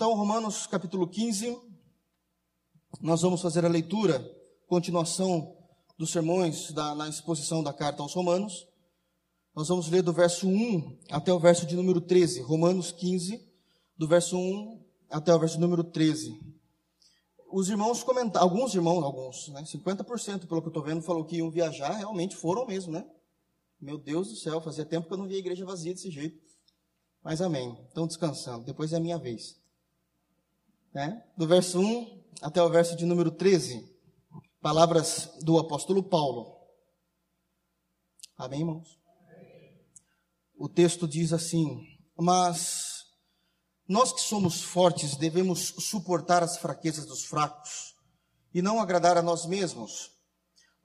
Então, Romanos capítulo 15, nós vamos fazer a leitura, continuação dos sermões da, na exposição da carta aos Romanos. Nós vamos ler do verso 1 até o verso de número 13, Romanos 15, do verso 1 até o verso número 13. Os irmãos comentaram, alguns irmãos, alguns, né, 50% pelo que eu estou vendo, falou que iam viajar, realmente foram mesmo, né? Meu Deus do céu, fazia tempo que eu não via a igreja vazia desse jeito. Mas amém, estão descansando, depois é a minha vez. Né? Do verso 1 até o verso de número 13, palavras do apóstolo Paulo. Amém, irmãos? O texto diz assim: Mas nós que somos fortes devemos suportar as fraquezas dos fracos e não agradar a nós mesmos.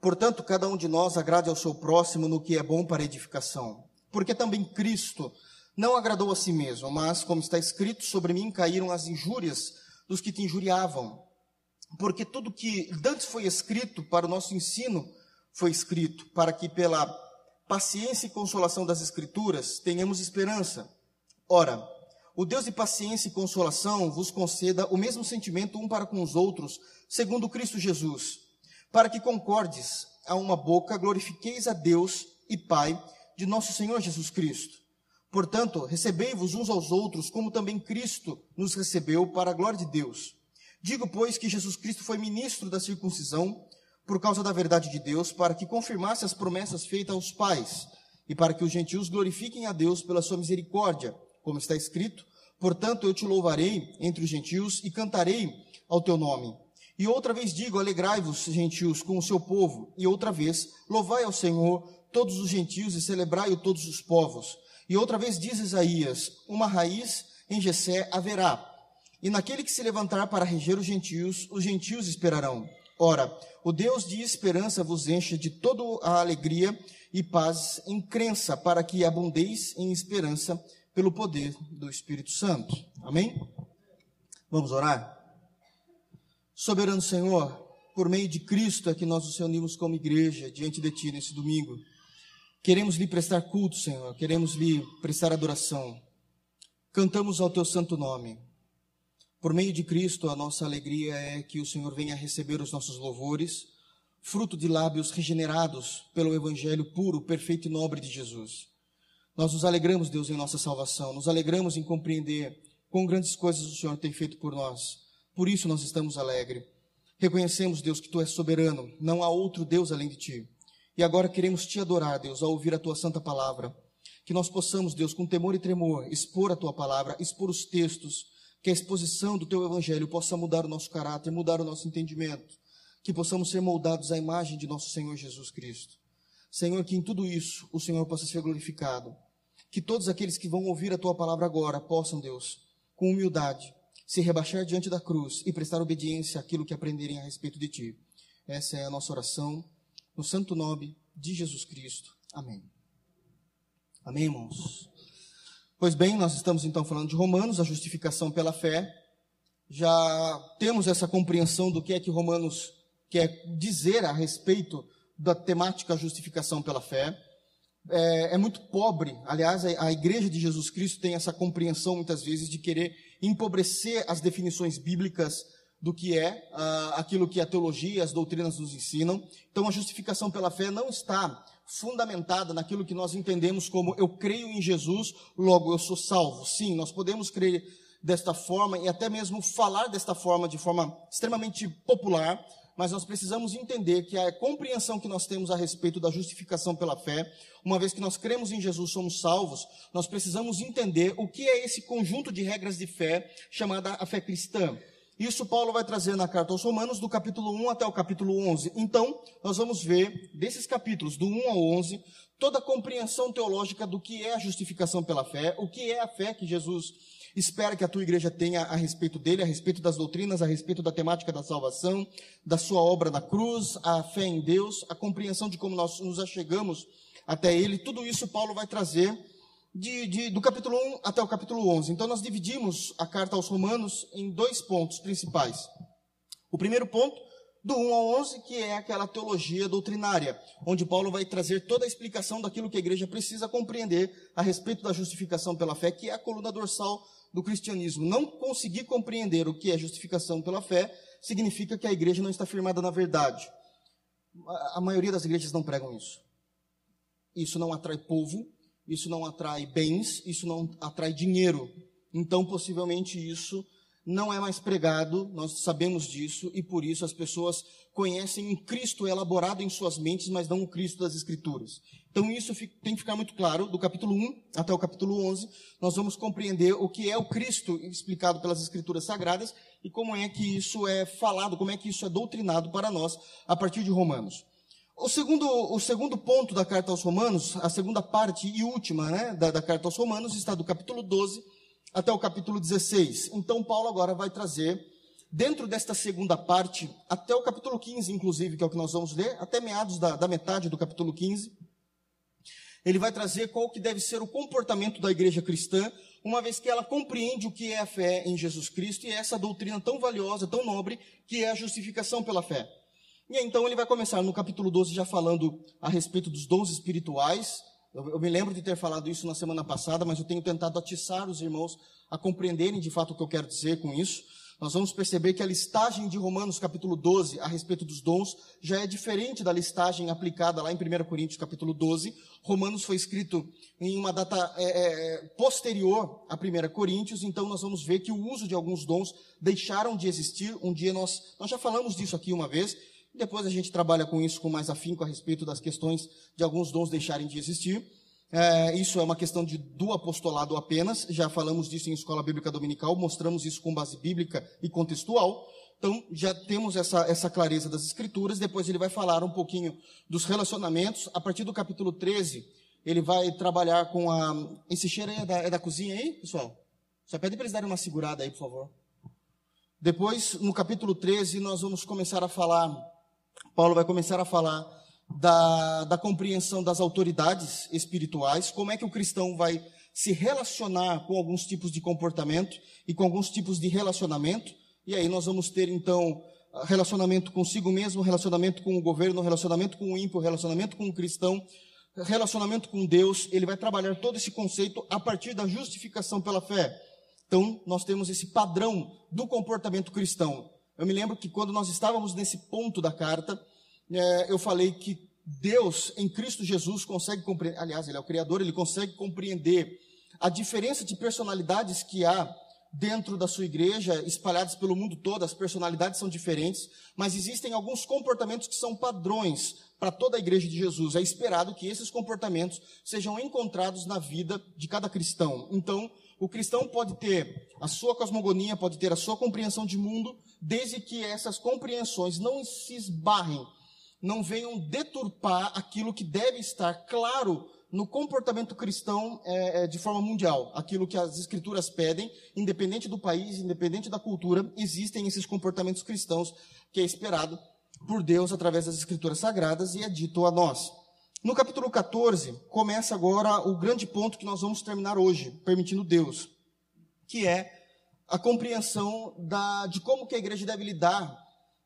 Portanto, cada um de nós agrade ao seu próximo no que é bom para edificação. Porque também Cristo não agradou a si mesmo, mas, como está escrito, sobre mim caíram as injúrias dos que te injuriavam. Porque tudo que antes foi escrito para o nosso ensino foi escrito para que pela paciência e consolação das Escrituras tenhamos esperança. Ora, o Deus de paciência e consolação vos conceda o mesmo sentimento um para com os outros, segundo Cristo Jesus, para que concordes a uma boca, glorifiqueis a Deus e Pai de nosso Senhor Jesus Cristo. Portanto, recebei-vos uns aos outros, como também Cristo nos recebeu para a glória de Deus. Digo, pois, que Jesus Cristo foi ministro da circuncisão por causa da verdade de Deus, para que confirmasse as promessas feitas aos pais, e para que os gentios glorifiquem a Deus pela sua misericórdia, como está escrito: Portanto, eu te louvarei entre os gentios e cantarei ao teu nome. E outra vez digo: alegrai-vos, gentios, com o seu povo. E outra vez, louvai ao Senhor todos os gentios e celebrai-o todos os povos. E outra vez diz Isaías: uma raiz em Jessé haverá. E naquele que se levantar para reger os gentios, os gentios esperarão. Ora, o Deus de esperança vos enche de toda a alegria e paz em crença, para que abundeis em esperança pelo poder do Espírito Santo. Amém? Vamos orar? Soberano Senhor, por meio de Cristo é que nós nos reunimos como igreja diante de Ti nesse domingo. Queremos lhe prestar culto, Senhor, queremos lhe prestar adoração. Cantamos ao Teu santo nome. Por meio de Cristo, a nossa alegria é que o Senhor venha receber os nossos louvores, fruto de lábios regenerados pelo Evangelho puro, perfeito e nobre de Jesus. Nós nos alegramos, Deus, em nossa salvação, nos alegramos em compreender quão grandes coisas o Senhor tem feito por nós. Por isso nós estamos alegres. Reconhecemos, Deus, que Tu és soberano, não há outro Deus além de Ti. E agora queremos Te adorar, Deus, ao ouvir a Tua santa palavra. Que nós possamos, Deus, com temor e tremor, expor a Tua palavra, expor os textos, que a exposição do teu evangelho possa mudar o nosso caráter, mudar o nosso entendimento, que possamos ser moldados à imagem de nosso Senhor Jesus Cristo. Senhor, que em tudo isso o Senhor possa ser glorificado. Que todos aqueles que vão ouvir a tua palavra agora possam, Deus, com humildade, se rebaixar diante da cruz e prestar obediência àquilo que aprenderem a respeito de ti. Essa é a nossa oração, no santo nome de Jesus Cristo. Amém. Amém, irmãos. Pois bem, nós estamos então falando de Romanos, a justificação pela fé. Já temos essa compreensão do que é que Romanos quer dizer a respeito da temática justificação pela fé. É, é muito pobre, aliás, a, a Igreja de Jesus Cristo tem essa compreensão muitas vezes de querer empobrecer as definições bíblicas do que é uh, aquilo que a teologia, as doutrinas nos ensinam. Então, a justificação pela fé não está fundamentada naquilo que nós entendemos como eu creio em Jesus, logo eu sou salvo. Sim, nós podemos crer desta forma e até mesmo falar desta forma de forma extremamente popular, mas nós precisamos entender que a compreensão que nós temos a respeito da justificação pela fé, uma vez que nós cremos em Jesus, somos salvos, nós precisamos entender o que é esse conjunto de regras de fé chamada a fé cristã. Isso Paulo vai trazer na carta aos Romanos, do capítulo 1 até o capítulo 11. Então, nós vamos ver, desses capítulos, do 1 ao 11, toda a compreensão teológica do que é a justificação pela fé, o que é a fé que Jesus espera que a tua igreja tenha a respeito dele, a respeito das doutrinas, a respeito da temática da salvação, da sua obra na cruz, a fé em Deus, a compreensão de como nós nos achegamos até ele. Tudo isso Paulo vai trazer de, de, do capítulo 1 até o capítulo 11. Então, nós dividimos a carta aos Romanos em dois pontos principais. O primeiro ponto, do 1 ao 11, que é aquela teologia doutrinária, onde Paulo vai trazer toda a explicação daquilo que a igreja precisa compreender a respeito da justificação pela fé, que é a coluna dorsal do cristianismo não conseguir compreender o que é justificação pela fé, significa que a igreja não está firmada na verdade. A maioria das igrejas não pregam isso. Isso não atrai povo, isso não atrai bens, isso não atrai dinheiro. Então, possivelmente, isso não é mais pregado, nós sabemos disso, e por isso as pessoas conhecem um Cristo elaborado em suas mentes, mas não o Cristo das Escrituras. Então isso tem que ficar muito claro, do capítulo 1 até o capítulo 11, nós vamos compreender o que é o Cristo explicado pelas Escrituras Sagradas e como é que isso é falado, como é que isso é doutrinado para nós a partir de Romanos. O segundo, o segundo ponto da carta aos Romanos, a segunda parte e última né, da, da carta aos Romanos, está do capítulo 12 até o capítulo 16. Então, Paulo agora vai trazer, dentro desta segunda parte, até o capítulo 15, inclusive, que é o que nós vamos ler, até meados da, da metade do capítulo 15, ele vai trazer qual que deve ser o comportamento da igreja cristã, uma vez que ela compreende o que é a fé em Jesus Cristo e essa doutrina tão valiosa, tão nobre, que é a justificação pela fé. E então ele vai começar no capítulo 12 já falando a respeito dos dons espirituais, eu, eu, me lembro de ter falado isso na semana passada, mas eu tenho tentado atiçar os irmãos a compreenderem de fato o que eu quero dizer com isso. Nós vamos perceber que a listagem de Romanos capítulo 12 a respeito dos dons já é diferente da listagem aplicada lá em 1 Coríntios capítulo 12. Romanos foi escrito em uma data é, é, posterior a 1 Coríntios, então nós vamos ver que o uso de alguns dons deixaram de existir. Um dia nós, nós já falamos disso aqui uma vez, depois a gente trabalha com isso com mais afinco a respeito das questões de alguns dons deixarem de existir. É, isso é uma questão de, do apostolado apenas. Já falamos disso em escola bíblica dominical, mostramos isso com base bíblica e contextual. Então, já temos essa, essa clareza das escrituras. Depois ele vai falar um pouquinho dos relacionamentos. A partir do capítulo 13, ele vai trabalhar com a. Esse cheiro é da, é da cozinha aí, pessoal? Só pede para eles darem uma segurada aí, por favor. Depois, no capítulo 13, nós vamos começar a falar Paulo vai começar a falar da, da compreensão das autoridades espirituais, como é que o cristão vai se relacionar com alguns tipos de comportamento e com alguns tipos de relacionamento. E aí nós vamos ter então relacionamento consigo mesmo, relacionamento com o governo, relacionamento com o ímpio, relacionamento com o cristão, relacionamento com Deus. Ele vai trabalhar todo esse conceito a partir da justificação pela fé. Então, nós temos esse padrão do comportamento cristão. Eu me lembro que quando nós estávamos nesse ponto da carta, é, eu falei que Deus, em Cristo Jesus, consegue compreender, aliás, Ele é o Criador, Ele consegue compreender a diferença de personalidades que há dentro da sua igreja, espalhadas pelo mundo todo, as personalidades são diferentes, mas existem alguns comportamentos que são padrões para toda a igreja de Jesus. É esperado que esses comportamentos sejam encontrados na vida de cada cristão. Então, o cristão pode ter a sua cosmogonia, pode ter a sua compreensão de mundo, desde que essas compreensões não se esbarrem, não venham deturpar aquilo que deve estar claro no comportamento cristão é, de forma mundial. Aquilo que as escrituras pedem, independente do país, independente da cultura, existem esses comportamentos cristãos que é esperado por Deus através das escrituras sagradas e é dito a nós. No capítulo 14, começa agora o grande ponto que nós vamos terminar hoje, permitindo Deus, que é a compreensão da, de como que a igreja deve lidar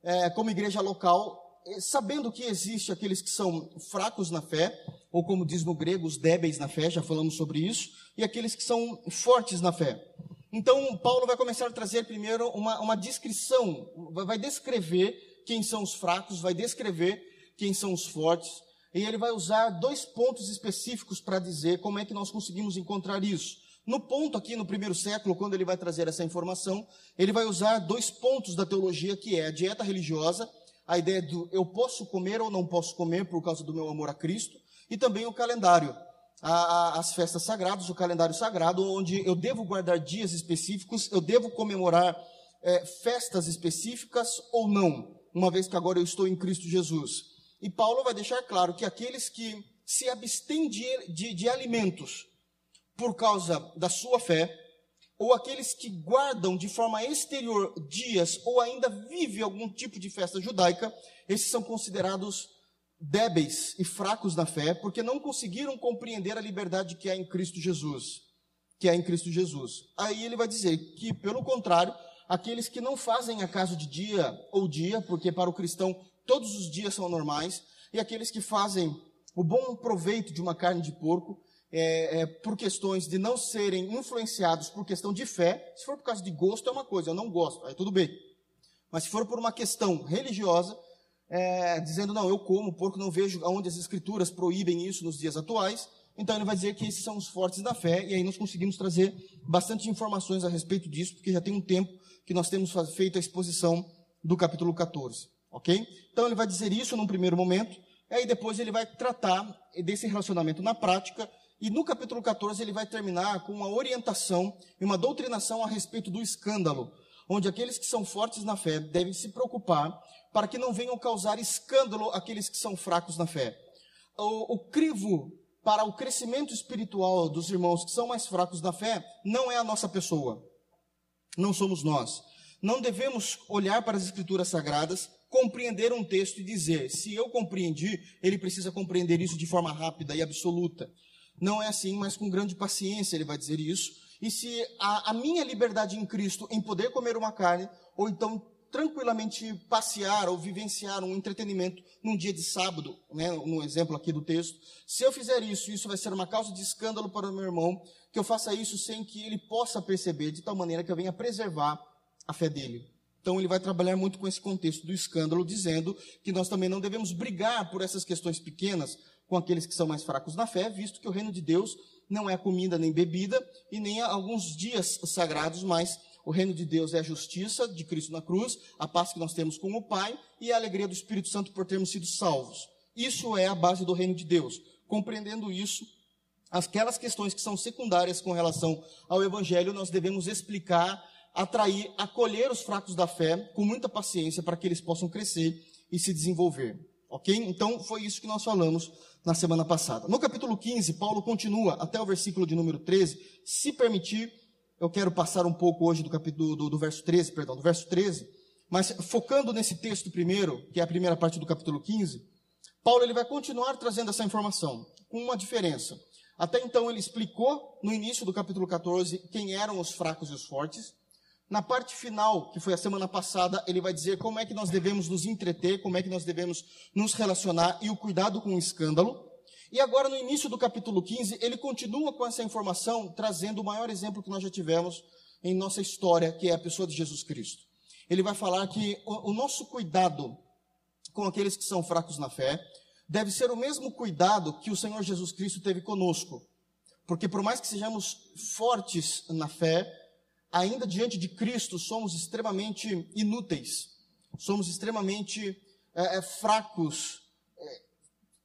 é, como igreja local, é, sabendo que existe aqueles que são fracos na fé, ou como diz no grego, os débeis na fé, já falamos sobre isso, e aqueles que são fortes na fé. Então, Paulo vai começar a trazer primeiro uma, uma descrição, vai descrever quem são os fracos, vai descrever quem são os fortes, e ele vai usar dois pontos específicos para dizer como é que nós conseguimos encontrar isso. No ponto aqui, no primeiro século, quando ele vai trazer essa informação, ele vai usar dois pontos da teologia, que é a dieta religiosa, a ideia do eu posso comer ou não posso comer por causa do meu amor a Cristo, e também o calendário, a, a, as festas sagradas, o calendário sagrado, onde eu devo guardar dias específicos, eu devo comemorar é, festas específicas ou não, uma vez que agora eu estou em Cristo Jesus. E Paulo vai deixar claro que aqueles que se abstêm de, de, de alimentos por causa da sua fé, ou aqueles que guardam de forma exterior dias ou ainda vivem algum tipo de festa judaica, esses são considerados débeis e fracos na fé, porque não conseguiram compreender a liberdade que há em Cristo Jesus, que há em Cristo Jesus. Aí ele vai dizer que, pelo contrário, aqueles que não fazem acaso de dia ou dia, porque para o cristão todos os dias são normais, e aqueles que fazem o bom proveito de uma carne de porco, é, é, por questões de não serem influenciados por questão de fé, se for por causa de gosto é uma coisa, eu não gosto, aí tudo bem. Mas se for por uma questão religiosa, é, dizendo, não, eu como porco, não vejo onde as escrituras proíbem isso nos dias atuais, então ele vai dizer que esses são os fortes da fé, e aí nós conseguimos trazer bastante informações a respeito disso, porque já tem um tempo que nós temos feito a exposição do capítulo 14, ok? Então ele vai dizer isso num primeiro momento, aí depois ele vai tratar desse relacionamento na prática, e no capítulo 14 ele vai terminar com uma orientação e uma doutrinação a respeito do escândalo, onde aqueles que são fortes na fé devem se preocupar para que não venham causar escândalo aqueles que são fracos na fé. O, o crivo para o crescimento espiritual dos irmãos que são mais fracos na fé não é a nossa pessoa, não somos nós. Não devemos olhar para as escrituras sagradas, compreender um texto e dizer, se eu compreendi, ele precisa compreender isso de forma rápida e absoluta. Não é assim, mas com grande paciência ele vai dizer isso e se a, a minha liberdade em Cristo em poder comer uma carne, ou então tranquilamente passear ou vivenciar um entretenimento num dia de sábado, né, no exemplo aqui do texto, se eu fizer isso, isso vai ser uma causa de escândalo para o meu irmão, que eu faça isso sem que ele possa perceber, de tal maneira que eu venha preservar a fé dele. Então ele vai trabalhar muito com esse contexto do escândalo, dizendo que nós também não devemos brigar por essas questões pequenas com aqueles que são mais fracos na fé, visto que o reino de Deus não é comida nem bebida e nem alguns dias sagrados, mas o reino de Deus é a justiça de Cristo na cruz, a paz que nós temos com o Pai e a alegria do Espírito Santo por termos sido salvos. Isso é a base do reino de Deus. Compreendendo isso, aquelas questões que são secundárias com relação ao Evangelho, nós devemos explicar, atrair, acolher os fracos da fé com muita paciência para que eles possam crescer e se desenvolver. Ok? Então, foi isso que nós falamos na semana passada. No capítulo 15, Paulo continua até o versículo de número 13. Se permitir, eu quero passar um pouco hoje do capítulo do, do verso 13, perdão, do verso 13, mas focando nesse texto primeiro, que é a primeira parte do capítulo 15, Paulo ele vai continuar trazendo essa informação, com uma diferença. Até então ele explicou no início do capítulo 14 quem eram os fracos e os fortes. Na parte final, que foi a semana passada, ele vai dizer como é que nós devemos nos entreter, como é que nós devemos nos relacionar e o cuidado com o escândalo. E agora, no início do capítulo 15, ele continua com essa informação, trazendo o maior exemplo que nós já tivemos em nossa história, que é a pessoa de Jesus Cristo. Ele vai falar que o, o nosso cuidado com aqueles que são fracos na fé deve ser o mesmo cuidado que o Senhor Jesus Cristo teve conosco. Porque por mais que sejamos fortes na fé, ainda diante de Cristo somos extremamente inúteis, somos extremamente é, é, fracos, é,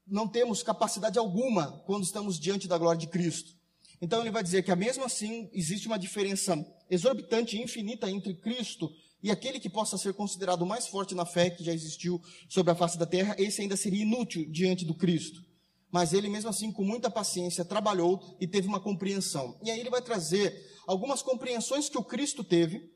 não temos capacidade alguma quando estamos diante da glória de Cristo. Então ele vai dizer que, mesmo assim, existe uma diferença exorbitante e infinita entre Cristo e aquele que possa ser considerado mais forte na fé que já existiu sobre a face da terra, esse ainda seria inútil diante do Cristo. Mas ele, mesmo assim, com muita paciência, trabalhou e teve uma compreensão. E aí ele vai trazer algumas compreensões que o Cristo teve,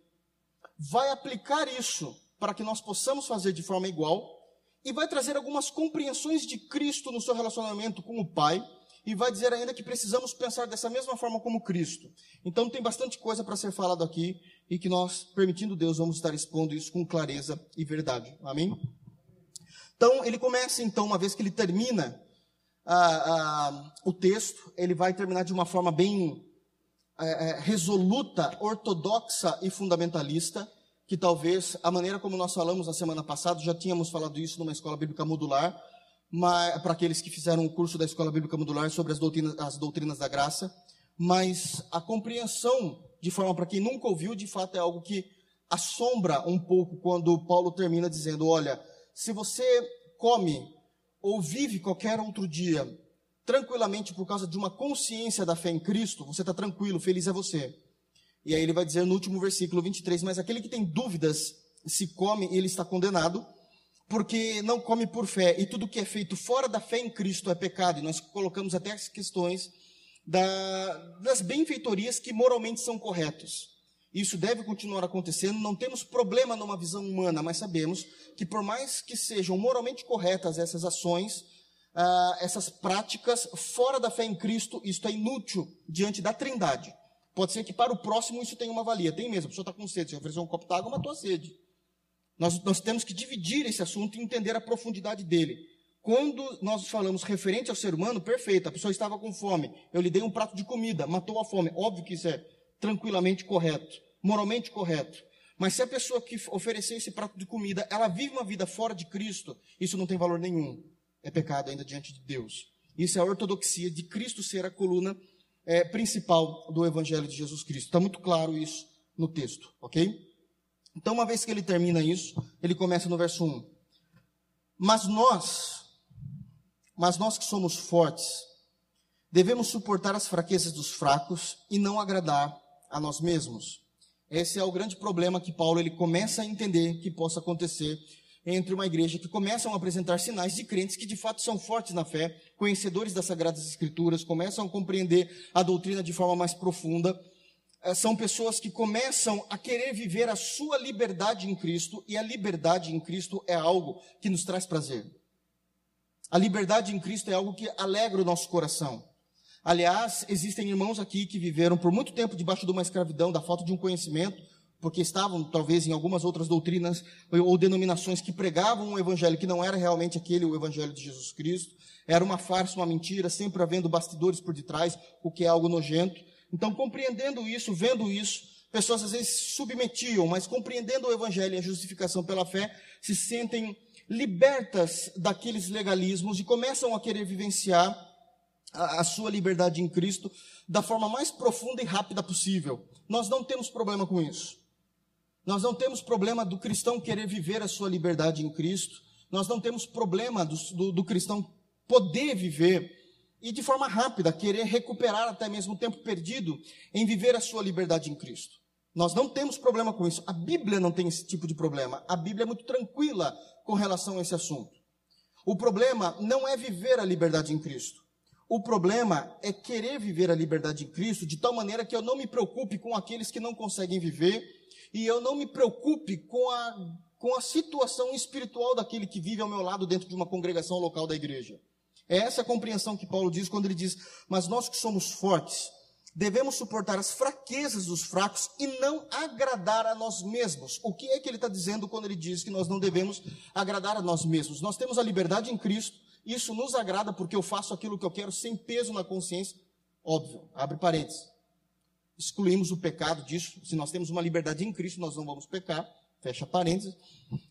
vai aplicar isso para que nós possamos fazer de forma igual, e vai trazer algumas compreensões de Cristo no seu relacionamento com o Pai, e vai dizer ainda que precisamos pensar dessa mesma forma como Cristo. Então tem bastante coisa para ser falado aqui, e que nós, permitindo Deus, vamos estar expondo isso com clareza e verdade. Amém? Então, ele começa, então, uma vez que ele termina ah, ah, o texto, ele vai terminar de uma forma bem é, é, resoluta, ortodoxa e fundamentalista, que talvez a maneira como nós falamos na semana passada, já tínhamos falado isso numa escola bíblica modular, para aqueles que fizeram o curso da escola bíblica modular sobre as doutrinas, as doutrinas da graça, mas a compreensão, de forma para quem nunca ouviu, de fato é algo que assombra um pouco quando Paulo termina dizendo: olha, se você come ou vive qualquer outro dia tranquilamente por causa de uma consciência da fé em Cristo, você está tranquilo, feliz é você. E aí ele vai dizer no último versículo 23, mas aquele que tem dúvidas, se come, ele está condenado, porque não come por fé, e tudo que é feito fora da fé em Cristo é pecado, e nós colocamos até as questões da, das benfeitorias que moralmente são corretos. Isso deve continuar acontecendo, não temos problema numa visão humana, mas sabemos que por mais que sejam moralmente corretas essas ações, ah, essas práticas fora da fé em Cristo, isto é inútil diante da trindade. Pode ser que para o próximo isso tenha uma valia. Tem mesmo, a pessoa está com sede, você ofereceu um copo d'água, matou a sede. Nós, nós temos que dividir esse assunto e entender a profundidade dele. quando nós falamos referente ao ser humano, perfeito, a pessoa estava com fome, eu lhe dei um prato de comida, matou a fome. Óbvio que isso é tranquilamente correto, moralmente correto. Mas se a pessoa que ofereceu esse prato de comida, ela vive uma vida fora de Cristo, isso não tem valor nenhum. É pecado ainda diante de Deus. Isso é a ortodoxia de Cristo ser a coluna é, principal do Evangelho de Jesus Cristo. Está muito claro isso no texto, ok? Então, uma vez que ele termina isso, ele começa no verso 1. Mas nós, mas nós que somos fortes, devemos suportar as fraquezas dos fracos e não agradar a nós mesmos. Esse é o grande problema que Paulo ele começa a entender que possa acontecer entre uma igreja que começam a apresentar sinais de crentes que de fato são fortes na fé, conhecedores das sagradas escrituras, começam a compreender a doutrina de forma mais profunda. Eh, são pessoas que começam a querer viver a sua liberdade em Cristo, e a liberdade em Cristo é algo que nos traz prazer. A liberdade em Cristo é algo que alegra o nosso coração. Aliás, existem irmãos aqui que viveram por muito tempo debaixo de uma escravidão, da falta de um conhecimento, porque estavam talvez em algumas outras doutrinas ou denominações que pregavam um evangelho que não era realmente aquele o evangelho de Jesus Cristo. Era uma farsa, uma mentira, sempre havendo bastidores por detrás, o que é algo nojento. Então, compreendendo isso, vendo isso, pessoas às vezes se submetiam, mas compreendendo o evangelho e a justificação pela fé, se sentem libertas daqueles legalismos e começam a querer vivenciar a, a sua liberdade em Cristo da forma mais profunda e rápida possível. Nós não temos problema com isso. Nós não temos problema do cristão querer viver a sua liberdade em Cristo. Nós não temos problema do, do, do cristão poder viver e de forma rápida querer recuperar até mesmo o tempo perdido em viver a sua liberdade em Cristo. Nós não temos problema com isso. A Bíblia não tem esse tipo de problema. A Bíblia é muito tranquila com relação a esse assunto. O problema não é viver a liberdade em Cristo. O problema é querer viver a liberdade em Cristo de tal maneira que eu não me preocupe com aqueles que não conseguem viver e eu não me preocupe com a, com a situação espiritual daquele que vive ao meu lado dentro de uma congregação local da igreja. É essa a compreensão que Paulo diz quando ele diz: Mas nós que somos fortes, devemos suportar as fraquezas dos fracos e não agradar a nós mesmos. O que é que ele está dizendo quando ele diz que nós não devemos agradar a nós mesmos? Nós temos a liberdade em Cristo isso nos agrada porque eu faço aquilo que eu quero sem peso na consciência. Óbvio, abre parênteses. Excluímos o pecado disso. Se nós temos uma liberdade em Cristo, nós não vamos pecar. Fecha parênteses.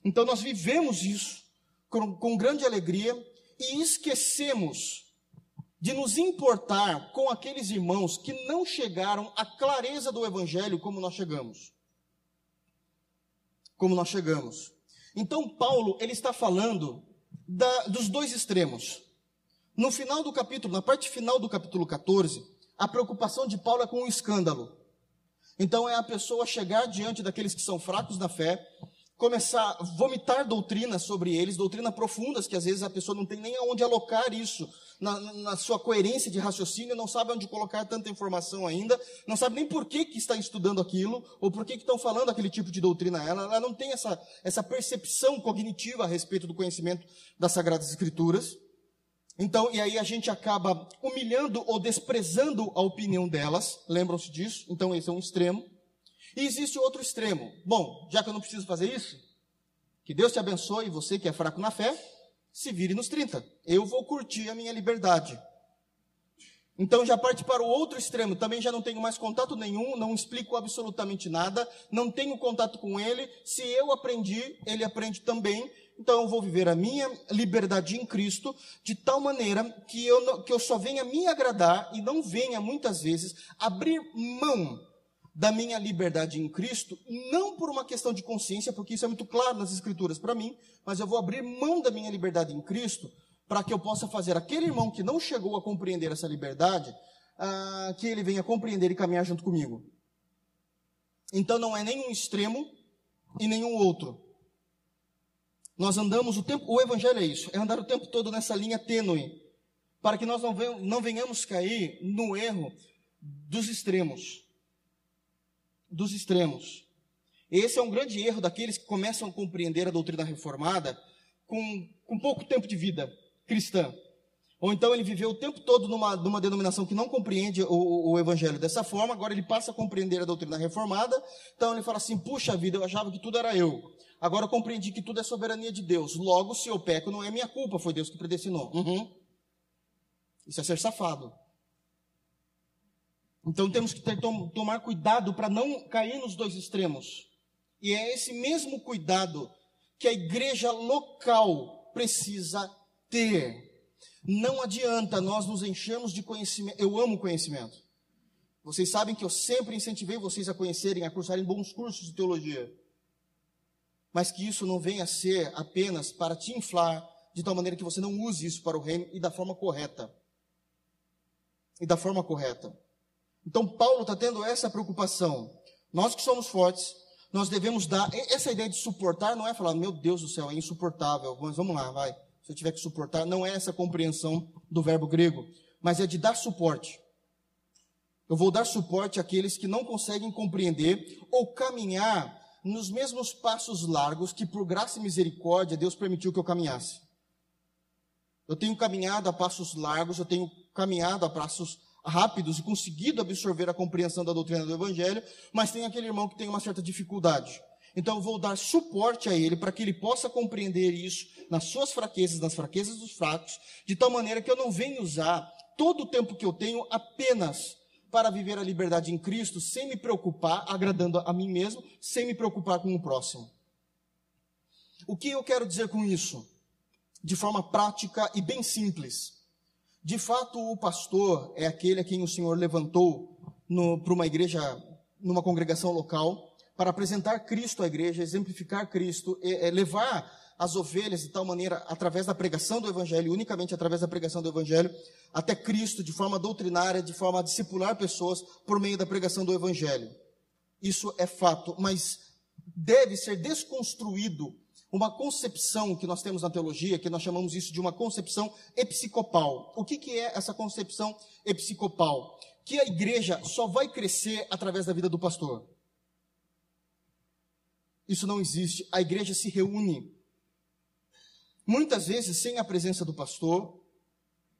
Então nós vivemos isso com, com grande alegria e esquecemos de nos importar com aqueles irmãos que não chegaram à clareza do Evangelho como nós chegamos. Como nós chegamos. Então, Paulo, ele está falando da, dos dois extremos. No final do capítulo, na parte final do capítulo 14, a preocupação de Paulo é com o escândalo. Então é a pessoa chegar diante daqueles que são fracos na fé, começar a vomitar doutrinas sobre eles, doutrinas profundas, que às vezes a pessoa não tem nem aonde alocar isso, na, na, sua coerência de raciocínio, não sabe onde colocar tanta informação ainda, não sabe nem por que, que está estudando aquilo, ou por que, que estão falando aquele tipo de doutrina a ela, ela não tem essa, essa percepção cognitiva a respeito do conhecimento das Sagradas Escrituras. Então, e aí a gente acaba humilhando ou desprezando a opinião delas, lembram-se disso? Então, esse é um extremo. E existe outro extremo. Bom, já que eu não preciso fazer isso, que Deus te abençoe, você que é fraco na fé, se vire nos 30. Eu vou curtir a minha liberdade. Então já parte para o outro extremo. Também já não tenho mais contato nenhum, não explico absolutamente nada, não tenho contato com ele. Se eu aprendi, ele aprende também. Então eu vou viver a minha liberdade em Cristo de tal maneira que eu, que eu só venha me agradar e não venha muitas vezes abrir mão da minha liberdade em Cristo, não por uma questão de consciência, porque isso é muito claro nas Escrituras para mim, mas eu vou abrir mão da minha liberdade em Cristo para que eu possa fazer aquele irmão que não chegou a compreender essa liberdade, ah, que ele venha compreender e caminhar junto comigo. Então não é nenhum extremo e nenhum outro. Nós andamos o tempo, o evangelho é isso, é andar o tempo todo nessa linha tênue, para que nós não venhamos cair no erro dos extremos dos extremos. Esse é um grande erro daqueles que começam a compreender a doutrina reformada com, com pouco tempo de vida cristã. Ou então ele viveu o tempo todo numa, numa denominação que não compreende o, o, evangelho dessa forma, agora ele passa a compreender a doutrina reformada, então ele fala assim: puxa vida, eu achava que tudo era eu. Agora eu compreendi que tudo é soberania de Deus. Logo, se eu peco, não é minha culpa, foi Deus que predestinou. Uhum. Isso é ser safado. Então temos que ter, tom, tomar cuidado para não cair nos dois extremos. E é esse mesmo cuidado que a igreja local precisa ter. Não adianta nós nos enchermos de conhecimento. Eu amo conhecimento. Vocês sabem que eu sempre incentivei vocês a conhecerem, a cursarem bons cursos de teologia. Mas que isso não venha a ser apenas para te inflar, de tal maneira que você não use isso para o reino e da forma correta. E da forma correta. Então, Paulo está tendo essa preocupação. Nós que somos fortes, nós devemos dar. Essa ideia de suportar não é falar, meu Deus do céu, é insuportável, mas vamos lá, vai eu tiver que suportar, não é essa compreensão do verbo grego, mas é de dar suporte. Eu vou dar suporte àqueles que não conseguem compreender ou caminhar nos mesmos passos largos que, por graça e misericórdia, Deus permitiu que eu caminhasse. Eu tenho caminhado a passos largos, eu tenho caminhado a passos rápidos e conseguido absorver a compreensão da doutrina do Evangelho, mas tem aquele irmão que tem uma certa dificuldade. Então eu vou dar suporte a ele para que ele possa compreender isso nas suas fraquezas, nas fraquezas dos fracos, de tal maneira que eu não venha usar todo o tempo que eu tenho apenas para viver a liberdade em Cristo, sem me preocupar, agradando a mim mesmo, sem me preocupar com o próximo. O que eu quero dizer com isso? De forma prática e bem simples. De fato, o pastor é aquele a quem o Senhor levantou para uma igreja, numa congregação local, para apresentar Cristo à igreja, exemplificar Cristo, é, é levar as ovelhas de tal maneira, através da pregação do Evangelho, unicamente através da pregação do Evangelho, até Cristo, de forma doutrinária, de forma a discipular pessoas por meio da pregação do Evangelho. Isso é fato, mas deve ser desconstruído uma concepção que nós temos na teologia, que nós chamamos isso de uma concepção episcopal. O que, que é essa concepção episcopal? Que a igreja só vai crescer através da vida do pastor. Isso não existe. A igreja se reúne, muitas vezes sem a presença do pastor,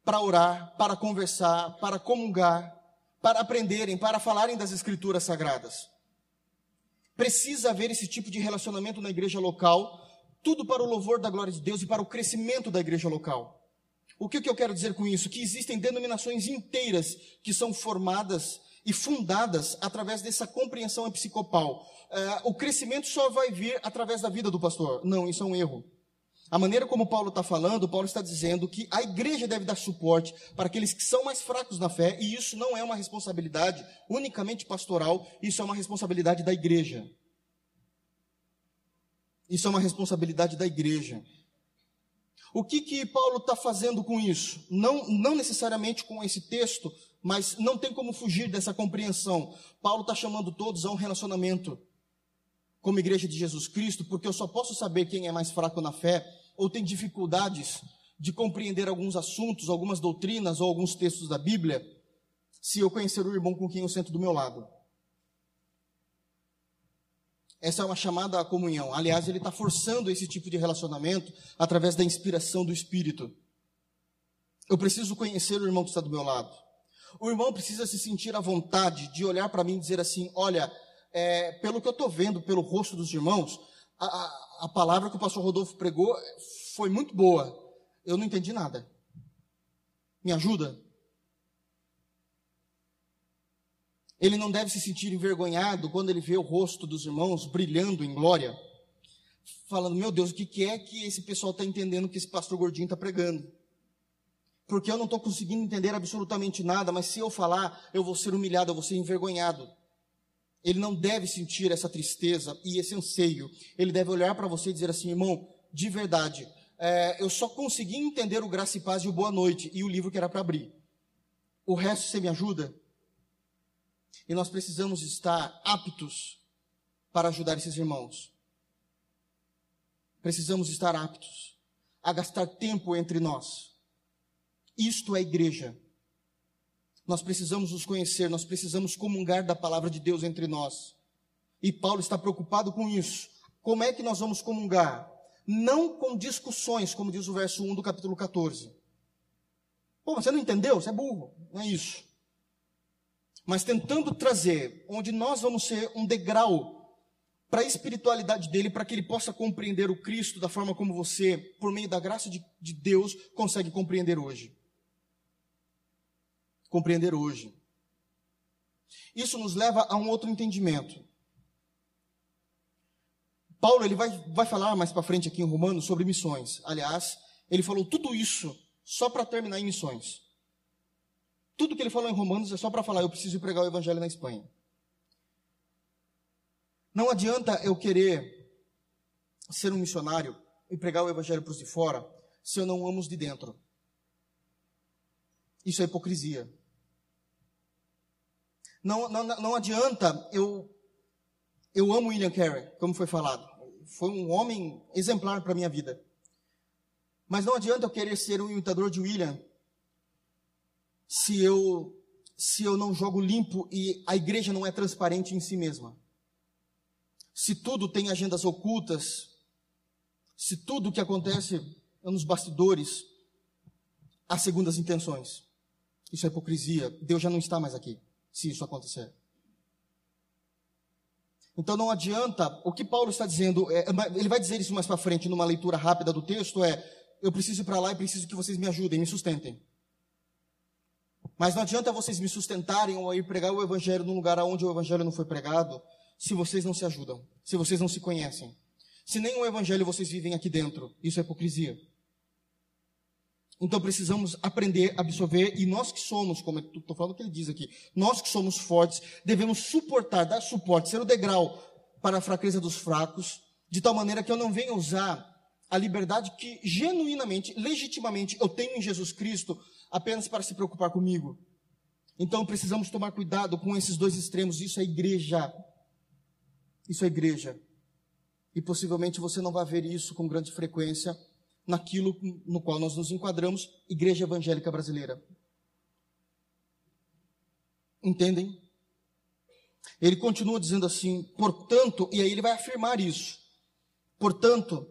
para orar, para conversar, para comungar, para aprenderem, para falarem das escrituras sagradas. Precisa haver esse tipo de relacionamento na igreja local, tudo para o louvor da glória de Deus e para o crescimento da igreja local. O que, que eu quero dizer com isso? Que existem denominações inteiras que são formadas e fundadas através dessa compreensão episcopal. É, o crescimento só vai vir através da vida do pastor. Não, isso é um erro. A maneira como Paulo está falando, Paulo está dizendo que a igreja deve dar suporte para aqueles que são mais fracos na fé, e isso não é uma responsabilidade unicamente pastoral, isso é uma responsabilidade da igreja. Isso é uma responsabilidade da igreja. O que que Paulo está fazendo com isso? Não, não necessariamente com esse texto, mas não tem como fugir dessa compreensão. Paulo está chamando todos a um relacionamento como igreja de Jesus Cristo, porque eu só posso saber quem é mais fraco na fé ou tem dificuldades de compreender alguns assuntos, algumas doutrinas ou alguns textos da Bíblia, se eu conhecer o irmão com quem eu sento do meu lado. Essa é uma chamada à comunhão. Aliás, ele está forçando esse tipo de relacionamento através da inspiração do Espírito. Eu preciso conhecer o irmão que está do meu lado. O irmão precisa se sentir à vontade de olhar para mim e dizer assim: olha, é, pelo que eu estou vendo pelo rosto dos irmãos, a, a, a palavra que o pastor Rodolfo pregou foi muito boa. Eu não entendi nada. Me ajuda? Ele não deve se sentir envergonhado quando ele vê o rosto dos irmãos brilhando em glória, falando: Meu Deus, o que é que esse pessoal está entendendo que esse pastor gordinho está pregando? Porque eu não estou conseguindo entender absolutamente nada, mas se eu falar, eu vou ser humilhado, eu vou ser envergonhado. Ele não deve sentir essa tristeza e esse anseio. Ele deve olhar para você e dizer assim, irmão, de verdade, é, eu só consegui entender o Graça e Paz e o Boa Noite e o livro que era para abrir. O resto você me ajuda? E nós precisamos estar aptos para ajudar esses irmãos. Precisamos estar aptos a gastar tempo entre nós. Isto é igreja. Nós precisamos nos conhecer, nós precisamos comungar da palavra de Deus entre nós. E Paulo está preocupado com isso. Como é que nós vamos comungar? Não com discussões, como diz o verso 1 do capítulo 14. Pô, você não entendeu? Você é burro. Não é isso. Mas tentando trazer onde nós vamos ser um degrau para a espiritualidade dele, para que ele possa compreender o Cristo da forma como você, por meio da graça de, de Deus, consegue compreender hoje. Compreender hoje. Isso nos leva a um outro entendimento. Paulo ele vai, vai falar mais para frente aqui em Romanos sobre missões. Aliás, ele falou tudo isso só para terminar em missões. Tudo que ele falou em Romanos é só para falar, eu preciso pregar o evangelho na Espanha. Não adianta eu querer ser um missionário e pregar o evangelho para os de fora se eu não amo os de dentro. Isso é hipocrisia. Não, não, não adianta eu eu amo William Carey, como foi falado. Foi um homem exemplar para a minha vida. Mas não adianta eu querer ser um imitador de William se eu se eu não jogo limpo e a igreja não é transparente em si mesma. Se tudo tem agendas ocultas, se tudo que acontece é nos bastidores há segundas intenções. Isso é hipocrisia. Deus já não está mais aqui, se isso acontecer. Então não adianta, o que Paulo está dizendo, é, ele vai dizer isso mais para frente numa leitura rápida do texto, é, eu preciso ir para lá e preciso que vocês me ajudem, me sustentem. Mas não adianta vocês me sustentarem ou ir pregar o evangelho num lugar onde o evangelho não foi pregado, se vocês não se ajudam, se vocês não se conhecem. Se nem o evangelho vocês vivem aqui dentro, isso é hipocrisia. Então precisamos aprender a absorver, e nós que somos, como estou falando o que ele diz aqui, nós que somos fortes, devemos suportar, dar suporte, ser o degrau para a fraqueza dos fracos, de tal maneira que eu não venha usar a liberdade que genuinamente, legitimamente eu tenho em Jesus Cristo apenas para se preocupar comigo. Então precisamos tomar cuidado com esses dois extremos, isso é igreja. Isso é igreja. E possivelmente você não vai ver isso com grande frequência naquilo no qual nós nos enquadramos, Igreja Evangélica Brasileira. Entendem? Ele continua dizendo assim, portanto, e aí ele vai afirmar isso. Portanto,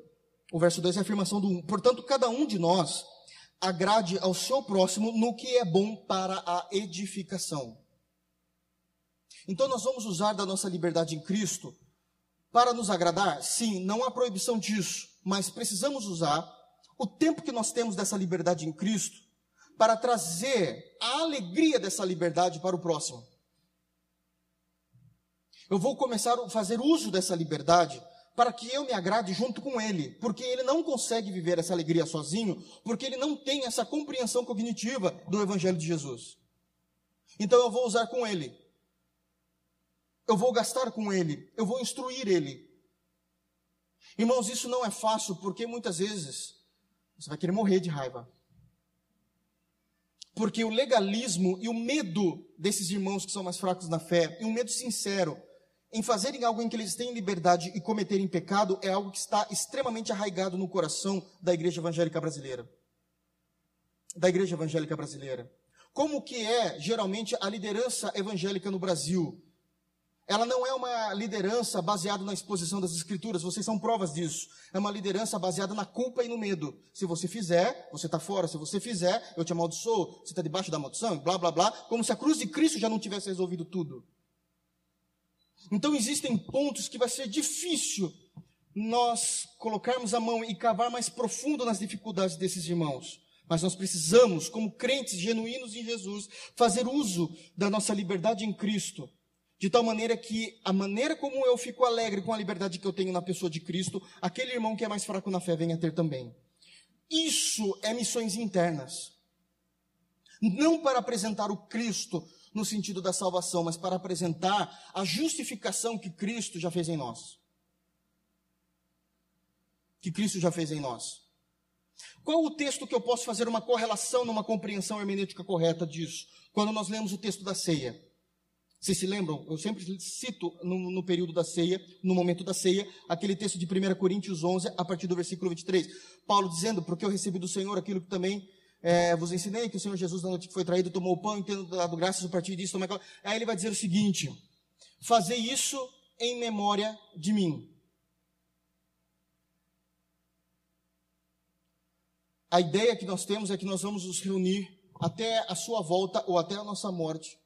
o verso 2 é a afirmação do 1. Portanto, cada um de nós agrade ao seu próximo no que é bom para a edificação. Então, nós vamos usar da nossa liberdade em Cristo para nos agradar? Sim, não há proibição disso, mas precisamos usar o tempo que nós temos dessa liberdade em Cristo para trazer a alegria dessa liberdade para o próximo. Eu vou começar a fazer uso dessa liberdade para que eu me agrade junto com ele, porque ele não consegue viver essa alegria sozinho, porque ele não tem essa compreensão cognitiva do Evangelho de Jesus. Então eu vou usar com ele, eu vou gastar com ele, eu vou instruir ele. Irmãos, isso não é fácil, porque muitas vezes você vai querer morrer de raiva. Porque o legalismo e o medo desses irmãos que são mais fracos na fé, e um medo sincero em fazerem algo em que eles têm liberdade e cometerem pecado, é algo que está extremamente arraigado no coração da igreja evangélica brasileira. Da igreja evangélica brasileira. Como que é, geralmente, a liderança evangélica no Brasil? Ela não é uma liderança baseada na exposição das escrituras, vocês são provas disso. É uma liderança baseada na culpa e no medo. Se você fizer, você está fora. Se você fizer, eu te amaldiçoo. Você está debaixo da maldição, blá, blá, blá. Como se a cruz de Cristo já não tivesse resolvido tudo. Então existem pontos que vai ser difícil nós colocarmos a mão e cavar mais profundo nas dificuldades desses irmãos. Mas nós precisamos, como crentes genuínos em Jesus, fazer uso da nossa liberdade em Cristo de tal maneira que a maneira como eu fico alegre com a liberdade que eu tenho na pessoa de Cristo, aquele irmão que é mais fraco na fé venha ter também. Isso é missões internas. Não para apresentar o Cristo no sentido da salvação, mas para apresentar a justificação que Cristo já fez em nós. Que Cristo já fez em nós. Qual o texto que eu posso fazer uma correlação numa compreensão hermenêutica correta disso? Quando nós lemos o texto da ceia. Vocês se lembram? Eu sempre cito no, no, período da ceia, no momento da ceia, aquele texto de 1 Coríntios 11, a partir do versículo 23. Paulo dizendo, porque eu recebi do Senhor aquilo que também é, vos ensinei, que o Senhor Jesus, na noite que foi traído, tomou o pão e tendo dado graças a partir disso, tomou... Aí ele vai dizer o seguinte, fazer isso em memória de mim. A ideia que nós temos é que nós vamos nos reunir até a sua volta ou até a nossa morte,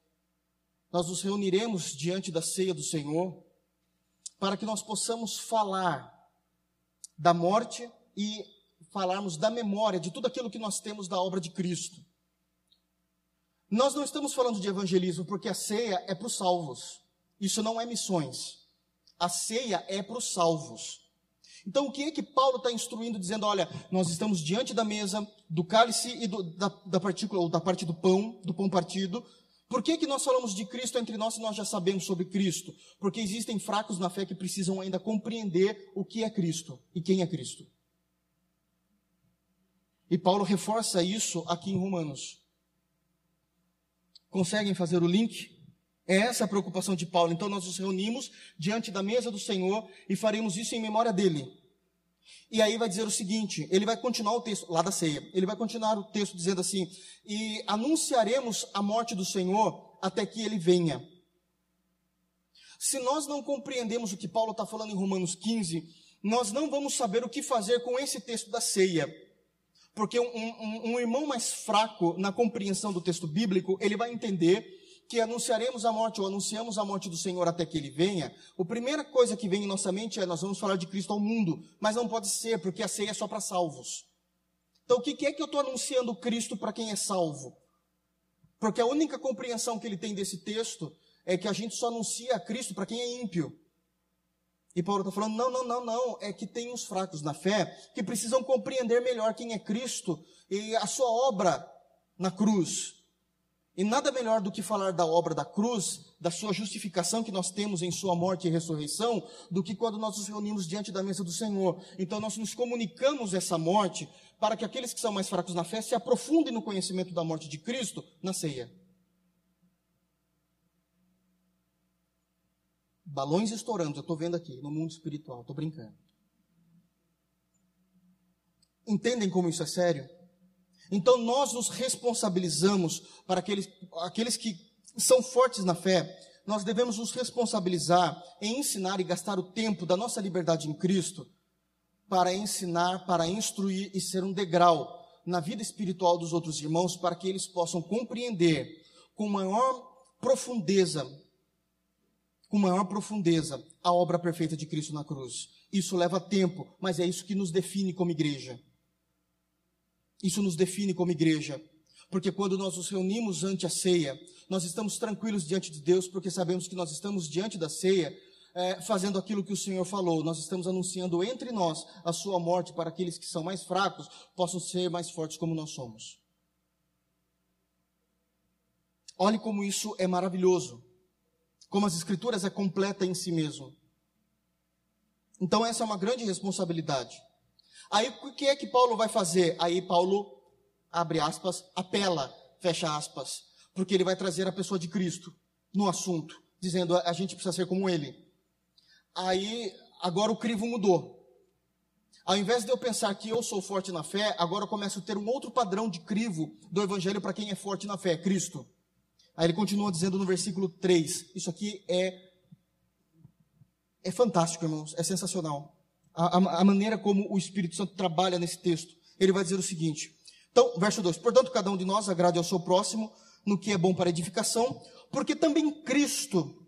nós nos reuniremos diante da ceia do Senhor para que nós possamos falar da morte e falarmos da memória de tudo aquilo que nós temos da obra de Cristo. Nós não estamos falando de evangelismo porque a ceia é para os salvos. Isso não é missões. A ceia é para os salvos. Então, o que é que Paulo está instruindo, dizendo: olha, nós estamos diante da mesa, do cálice e do, da, da partícula, ou da parte do pão, do pão partido. Por que, que nós falamos de Cristo entre nós se nós já sabemos sobre Cristo? Porque existem fracos na fé que precisam ainda compreender o que é Cristo e quem é Cristo. E Paulo reforça isso aqui em Romanos. Conseguem fazer o link? É essa a preocupação de Paulo. Então nós nos reunimos diante da mesa do Senhor e faremos isso em memória dele. E aí vai dizer o seguinte, ele vai continuar o texto, lá da ceia, ele vai continuar o texto dizendo assim, e anunciaremos a morte do Senhor até que ele venha. Se nós não compreendemos o que Paulo está falando em Romanos 15, nós não vamos saber o que fazer com esse texto da ceia. Porque um, um, um irmão mais fraco na compreensão do texto bíblico, ele vai entender que anunciaremos a morte ou anunciamos a morte do Senhor até que ele venha, a primeira coisa que vem em nossa mente é nós vamos falar de Cristo ao mundo, mas não pode ser, porque a ceia é só para salvos. Então, o que é que eu estou anunciando Cristo para quem é salvo? Porque a única compreensão que ele tem desse texto é que a gente só anuncia Cristo para quem é ímpio. E Paulo está falando: não, não, não, não. É que tem uns fracos na fé que precisam compreender melhor quem é Cristo e a sua obra na cruz. E nada melhor do que falar da obra da cruz, da sua justificação que nós temos em sua morte e ressurreição, do que quando nós nos reunimos diante da mesa do Senhor. Então nós nos comunicamos essa morte para que aqueles que são mais fracos na fé se aprofundem no conhecimento da morte de Cristo na ceia. Balões estourando, eu estou vendo aqui no mundo espiritual, estou brincando. Entendem como isso é sério? Então nós nos responsabilizamos para aqueles, aqueles que são fortes na fé, nós devemos nos responsabilizar em ensinar e gastar o tempo da nossa liberdade em Cristo para ensinar, para instruir e ser um degrau na vida espiritual dos outros irmãos para que eles possam compreender com maior profundeza, com maior profundeza a obra perfeita de Cristo na cruz. Isso leva tempo, mas é isso que nos define como igreja. Isso nos define como igreja. Porque quando nós nos reunimos ante a ceia, nós estamos tranquilos diante de Deus, porque sabemos que nós estamos diante da ceia, é, fazendo aquilo que o Senhor falou. Nós estamos anunciando entre nós a sua morte para aqueles que são mais fracos possam ser mais fortes como nós somos. Olhe como isso é maravilhoso. Como as Escrituras é completa em si mesmo. Então, essa é uma grande responsabilidade. Aí o que é que Paulo vai fazer? Aí Paulo, abre aspas, apela, fecha aspas, porque ele vai trazer a pessoa de Cristo no assunto, dizendo a gente precisa ser como ele. Aí, agora o crivo mudou. Ao invés de eu pensar que eu sou forte na fé, agora eu começo a ter um outro padrão de crivo do evangelho para quem é forte na fé, Cristo. Aí ele continua dizendo no versículo 3, isso aqui é é fantástico, irmãos, é sensacional a, a, maneira como o Espírito Santo trabalha nesse texto. Ele vai dizer o seguinte: então, verso 2: Portanto, cada um de nós agrade ao seu próximo no que é bom para edificação, porque também Cristo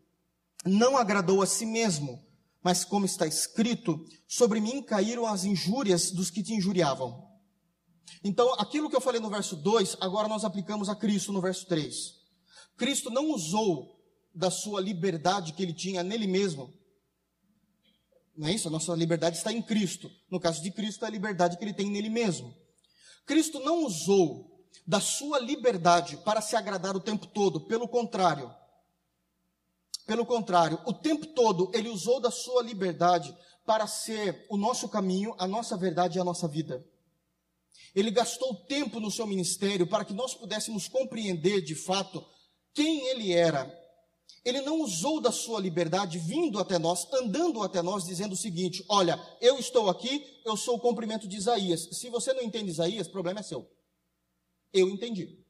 não agradou a si mesmo, mas como está escrito, sobre mim caíram as injúrias dos que te injuriavam. Então, aquilo que eu falei no verso 2, agora nós aplicamos a Cristo no verso 3. Cristo não usou da sua liberdade que ele tinha nele mesmo não é isso? A nossa liberdade está em Cristo. No caso de Cristo, é a liberdade que ele tem nele mesmo. Cristo não usou da sua liberdade para se agradar o tempo todo, pelo contrário. Pelo contrário, o tempo todo ele usou da sua liberdade para ser o nosso caminho, a nossa verdade e a nossa vida. Ele gastou tempo no seu ministério para que nós pudéssemos compreender de fato quem ele era ele não usou da sua liberdade vindo até nós, andando até nós, dizendo o seguinte: Olha, eu estou aqui, eu sou o cumprimento de Isaías. Se você não entende Isaías, problema é seu. Eu entendi.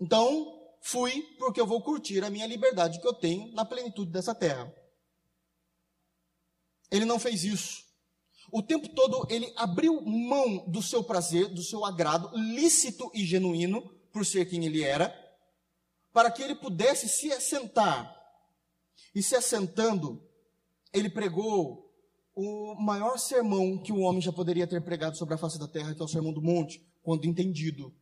Então, fui porque eu vou curtir a minha liberdade que eu tenho na plenitude dessa terra. Ele não fez isso. o tempo todo ele abriu mão do seu prazer, do seu agrado, lícito e genuíno, por ser quem ele era, para que ele pudesse se assentar. E se assentando, ele pregou o maior sermão que o homem já poderia ter pregado sobre a face da terra, que é o Sermão do Monte, quando entendido.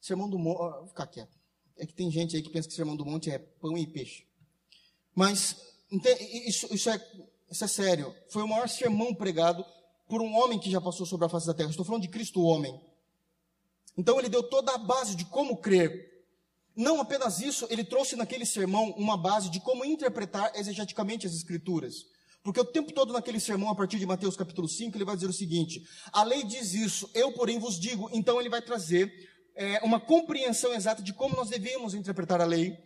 Sermão do Monte, vou ficar quieto. É que tem gente aí que pensa que Sermão do Monte é pão e peixe. Mas isso, isso, é, isso é sério. Foi o maior sermão pregado por um homem que já passou sobre a face da terra. Estou falando de Cristo, o homem. Então ele deu toda a base de como crer. Não apenas isso, ele trouxe naquele sermão uma base de como interpretar exegeticamente as Escrituras. Porque o tempo todo naquele sermão, a partir de Mateus capítulo 5, ele vai dizer o seguinte: a lei diz isso, eu, porém, vos digo. Então ele vai trazer é, uma compreensão exata de como nós devemos interpretar a lei.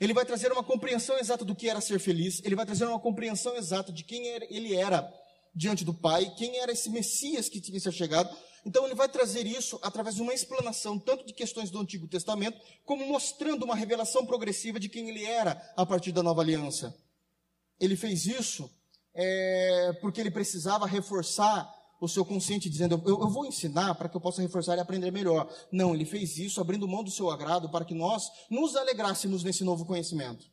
Ele vai trazer uma compreensão exata do que era ser feliz. Ele vai trazer uma compreensão exata de quem ele era diante do Pai, quem era esse Messias que tinha se chegado. Então ele vai trazer isso através de uma explanação tanto de questões do Antigo Testamento, como mostrando uma revelação progressiva de quem ele era a partir da nova aliança. Ele fez isso é, porque ele precisava reforçar o seu consciente, dizendo: eu, eu vou ensinar para que eu possa reforçar e aprender melhor. Não, ele fez isso abrindo mão do seu agrado para que nós nos alegrássemos nesse novo conhecimento.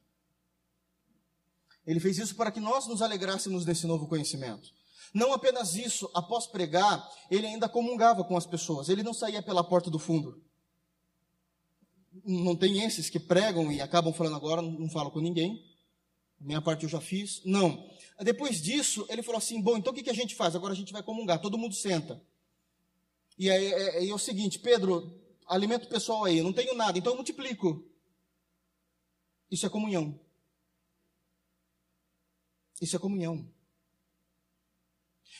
Ele fez isso para que nós nos alegrássemos nesse novo conhecimento. Não apenas isso, após pregar, ele ainda comungava com as pessoas, ele não saía pela porta do fundo. Não tem esses que pregam e acabam falando agora, não falo com ninguém. Minha parte eu já fiz. Não. Depois disso, ele falou assim: bom, então o que, a gente faz? Agora a gente vai comungar, todo mundo senta. E aí é, é, é o seguinte: Pedro, alimento pessoal aí, eu não tenho nada, então eu multiplico. Isso é comunhão. Isso é comunhão.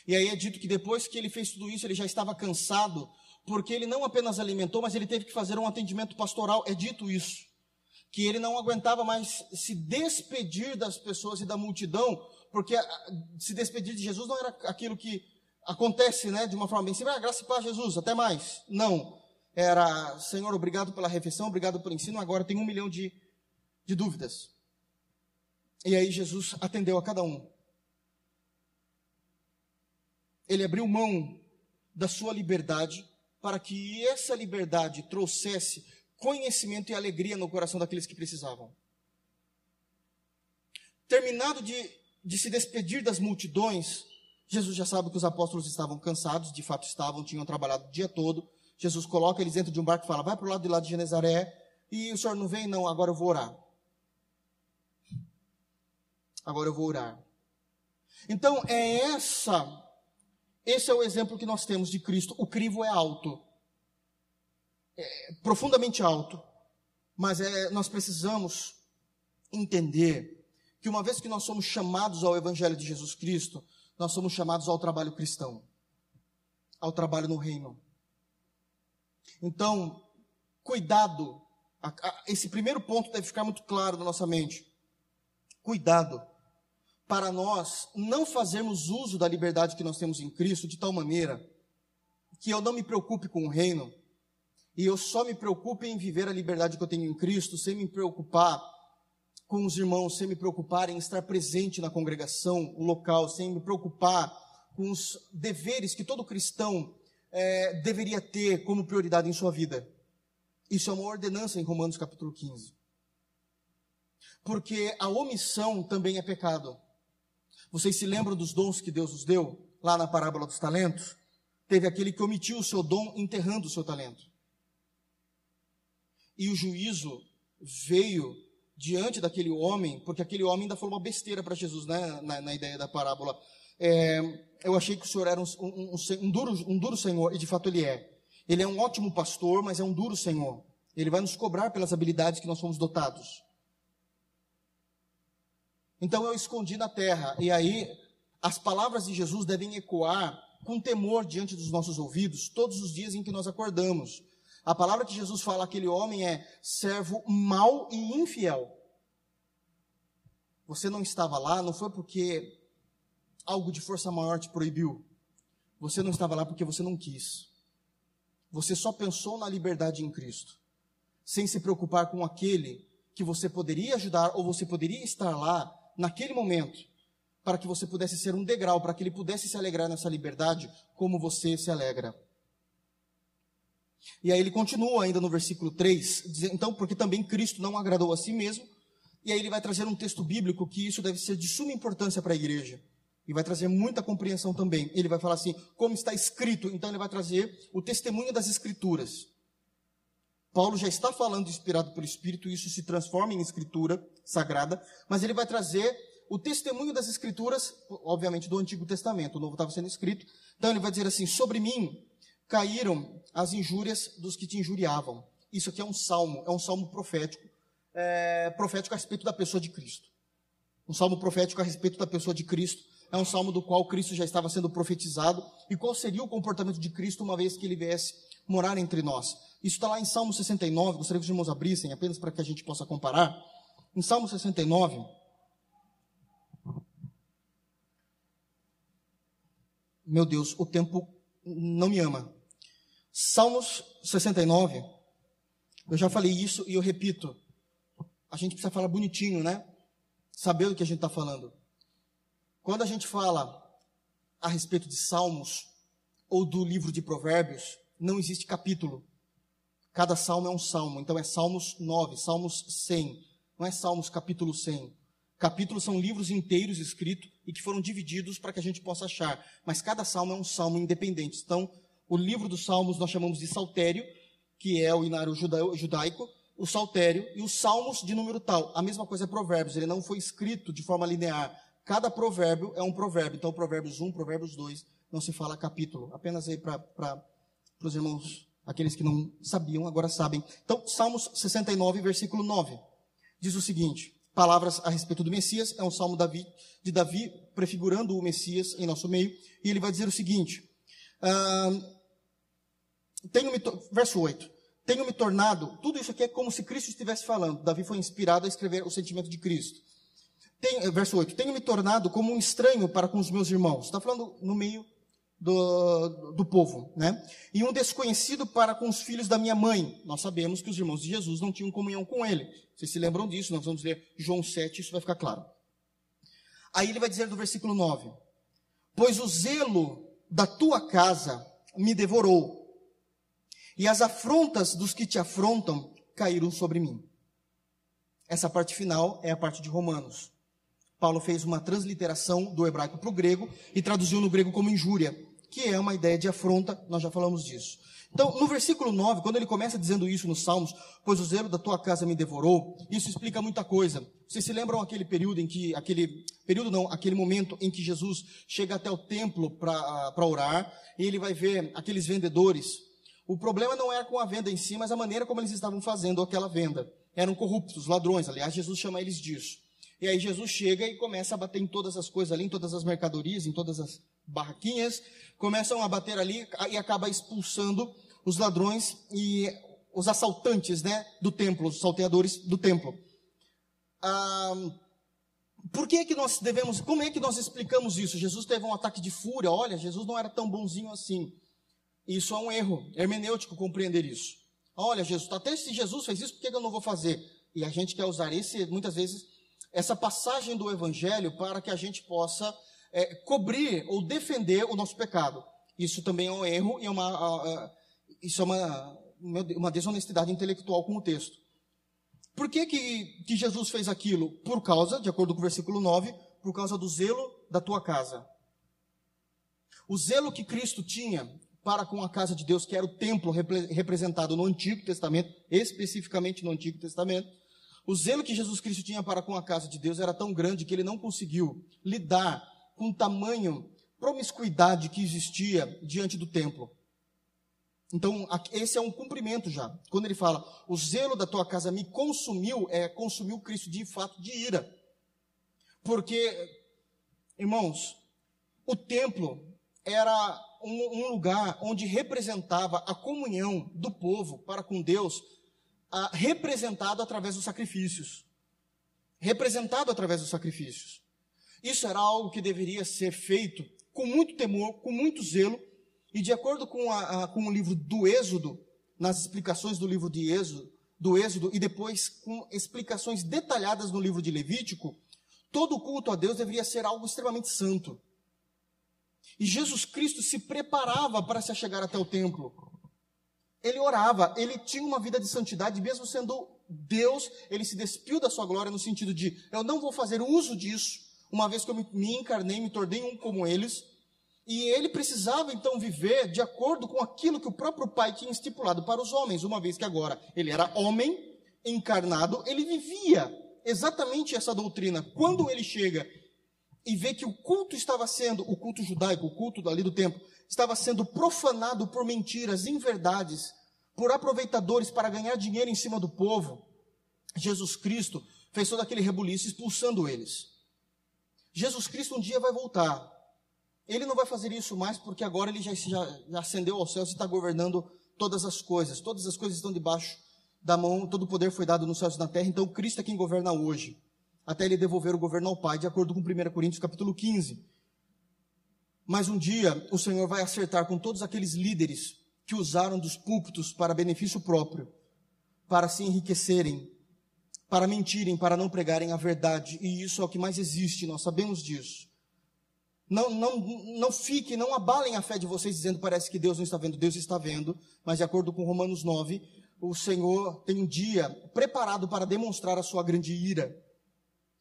E aí é dito que depois que ele fez tudo isso, ele já estava cansado, porque ele não apenas alimentou, mas ele teve que fazer um atendimento pastoral. É dito isso. Que ele não aguentava mais se despedir das pessoas e da multidão, porque se despedir de Jesus não era aquilo que acontece, né, de uma forma bem simples, ah, graça e paz, Jesus, até mais. Não. Era, Senhor, obrigado pela refeição, obrigado pelo ensino, agora tem um milhão de, de dúvidas. E aí Jesus atendeu a cada um. Ele abriu mão da sua liberdade para que essa liberdade trouxesse conhecimento e alegria no coração daqueles que precisavam. Terminado de de se despedir das multidões, Jesus já sabe que os apóstolos estavam cansados, de fato estavam, tinham trabalhado o dia todo. Jesus coloca eles dentro de um barco e fala: vai para o lado de lá de Genezaré, e o senhor não vem? Não, agora eu vou orar. Agora eu vou orar. Então, é essa, esse é o exemplo que nós temos de Cristo. O crivo é alto, é profundamente alto, mas é, nós precisamos entender que uma vez que nós somos chamados ao Evangelho de Jesus Cristo, nós somos chamados ao trabalho cristão, ao trabalho no reino. Então, cuidado, esse primeiro ponto deve ficar muito claro na nossa mente. Cuidado para nós não fazermos uso da liberdade que nós temos em Cristo de tal maneira que eu não me preocupe com o reino e eu só me preocupe em viver a liberdade que eu tenho em Cristo sem me preocupar com os irmãos, sem me preocupar em estar presente na congregação local, sem me preocupar com os deveres que todo cristão é, deveria ter como prioridade em sua vida. Isso é uma ordenança em Romanos capítulo 15. Porque a omissão também é pecado. Vocês se lembram dos dons que Deus nos deu? Lá na parábola dos talentos? Teve aquele que omitiu o seu dom enterrando o seu talento. E o juízo veio diante daquele homem, porque aquele homem ainda falou uma besteira para Jesus, né, na, na, ideia da parábola. É, eu achei que o senhor era um, um, um, duro, um duro senhor, e de fato ele é. Ele é um ótimo pastor, mas é um duro senhor. Ele vai nos cobrar pelas habilidades que nós fomos dotados. Então eu escondi na terra, e aí as palavras de Jesus devem ecoar com temor diante dos nossos ouvidos todos os dias em que nós acordamos. A palavra que Jesus fala àquele homem é servo mau e infiel. Você não estava lá, não foi porque algo de força maior te proibiu. Você não estava lá porque você não quis. Você só pensou na liberdade em Cristo, sem se preocupar com aquele que você poderia ajudar ou você poderia estar lá naquele momento para que você pudesse ser um degrau, para que ele pudesse se alegrar nessa liberdade, como você se alegra. E aí ele continua ainda no versículo 3, dizendo, então, porque também Cristo não agradou a si mesmo, e aí ele vai trazer um texto bíblico que isso deve ser de suma importância para a igreja. E vai trazer muita compreensão também. Ele vai falar assim, como está escrito, então ele vai trazer o testemunho das escrituras. Paulo já está falando inspirado pelo Espírito, e isso se transforma em escritura sagrada, mas ele vai trazer o testemunho das escrituras, obviamente do Antigo Testamento, o Novo estava sendo escrito. Então ele vai dizer assim: sobre mim caíram as injúrias dos que te injuriavam. Isso aqui é um salmo, é um salmo profético, é, profético a respeito da pessoa de Cristo. Um salmo profético a respeito da pessoa de Cristo. É um salmo do qual Cristo já estava sendo profetizado. E qual seria o comportamento de Cristo uma vez que ele viesse morar entre nós? Isso está lá em Salmo 69. Gostaria que os irmãos abrissem, apenas para que a gente possa comparar. Em Salmo 69. Meu Deus, o tempo não me ama. Salmos 69, eu já falei isso e eu repito. A gente precisa falar bonitinho, né? Saber do que a gente está falando. Quando a gente fala a respeito de Salmos ou do livro de Provérbios, não existe capítulo. Cada salmo é um salmo. Então é Salmos 9, Salmos 100. Não é Salmos capítulo 100. Capítulos são livros inteiros escritos e que foram divididos para que a gente possa achar. Mas cada salmo é um salmo independente. Então, o livro dos Salmos nós chamamos de saltério, que é o inário judaico, o saltério e os salmos de número tal. A mesma coisa é provérbios, ele não foi escrito de forma linear. Cada provérbio é um provérbio. Então, provérbios 1, provérbios 2, não se fala capítulo. Apenas aí para os irmãos, aqueles que não sabiam, agora sabem. Então, Salmos 69, versículo 9, diz o seguinte, palavras a respeito do Messias, é um salmo de Davi, prefigurando o Messias em nosso meio, e ele vai dizer o seguinte, tenho me, verso 8. Tenho me tornado, tudo isso aqui é como se Cristo estivesse falando. Davi foi inspirado a escrever o sentimento de Cristo. Tem, verso 8. Tenho me tornado como um estranho para com os meus irmãos. Está falando no meio do, do povo, né? E um desconhecido para com os filhos da minha mãe. Nós sabemos que os irmãos de Jesus não tinham comunhão com ele. Vocês se lembram disso? Nós vamos ler João 7, isso vai ficar claro. Aí ele vai dizer do versículo 9: Pois o zelo da tua casa me devorou e as afrontas dos que te afrontam caíram sobre mim. Essa parte final é a parte de Romanos. Paulo fez uma transliteração do hebraico para o grego e traduziu no grego como injúria, que é uma ideia de afronta, nós já falamos disso. Então, no versículo 9, quando ele começa dizendo isso nos Salmos, pois o zelo da tua casa me devorou, isso explica muita coisa. Vocês se lembram aquele período em que, aquele período não, aquele momento em que Jesus chega até o templo para orar, e ele vai ver aqueles vendedores o problema não era com a venda em si, mas a maneira como eles estavam fazendo aquela venda. Eram corruptos, ladrões, aliás, Jesus chama eles disso. E aí Jesus chega e começa a bater em todas as coisas ali, em todas as mercadorias, em todas as barraquinhas, começam a bater ali e acaba expulsando os ladrões e os assaltantes, né, do templo, os salteadores do templo. Ah, por que que nós devemos, como é que nós explicamos isso? Jesus teve um ataque de fúria, olha, Jesus não era tão bonzinho assim. Isso é um erro hermenêutico compreender isso. Olha, Jesus, até se Jesus fez isso, por que eu não vou fazer? E a gente quer usar esse, muitas vezes, essa passagem do Evangelho para que a gente possa é, cobrir ou defender o nosso pecado. Isso também é um erro e é uma, isso é uma, uma desonestidade intelectual com o texto. Por que, que, que Jesus fez aquilo? Por causa, de acordo com o versículo 9, por causa do zelo da tua casa. O zelo que Cristo tinha para com a casa de Deus, que era o templo representado no Antigo Testamento, especificamente no Antigo Testamento. O zelo que Jesus Cristo tinha para com a casa de Deus era tão grande que ele não conseguiu lidar com tamanho promiscuidade que existia diante do templo. Então, esse é um cumprimento já. Quando ele fala, o zelo da tua casa me consumiu, é consumiu Cristo de fato de ira. Porque, irmãos, o templo era um, um lugar onde representava a comunhão do povo para com Deus, a, representado através dos sacrifícios. Representado através dos sacrifícios. Isso era algo que deveria ser feito com muito temor, com muito zelo, e de acordo com, a, a, com o livro do Êxodo, nas explicações do livro de Êxodo, do Êxodo, e depois com explicações detalhadas no livro de Levítico, todo culto a Deus deveria ser algo extremamente santo. E Jesus Cristo se preparava para se chegar até o templo. Ele orava, ele tinha uma vida de santidade, mesmo sendo Deus, ele se despiu da sua glória no sentido de: eu não vou fazer uso disso, uma vez que eu me encarnei, me tornei um como eles. E ele precisava então viver de acordo com aquilo que o próprio Pai tinha estipulado para os homens, uma vez que agora ele era homem encarnado, ele vivia exatamente essa doutrina. Quando ele chega e vê que o culto estava sendo, o culto judaico, o culto dali do templo, estava sendo profanado por mentiras, inverdades, por aproveitadores para ganhar dinheiro em cima do povo, Jesus Cristo fez todo aquele rebuliço expulsando eles. Jesus Cristo um dia vai voltar. Ele não vai fazer isso mais porque agora ele já, já, já ascendeu aos céus e está governando todas as coisas. Todas as coisas estão debaixo da mão, todo o poder foi dado nos céus e na terra, então Cristo é quem governa hoje, até ele devolver o governo ao Pai, de acordo com 1 Coríntios capítulo 15. Mas um dia o Senhor vai acertar com todos aqueles líderes que usaram dos púlpitos para benefício próprio, para se enriquecerem, para mentirem, para não pregarem a verdade, e isso é o que mais existe, nós sabemos disso. Não, não, não fiquem, não abalem a fé de vocês dizendo parece que Deus não está vendo, Deus está vendo, mas de acordo com Romanos 9, o Senhor tem um dia preparado para demonstrar a sua grande ira.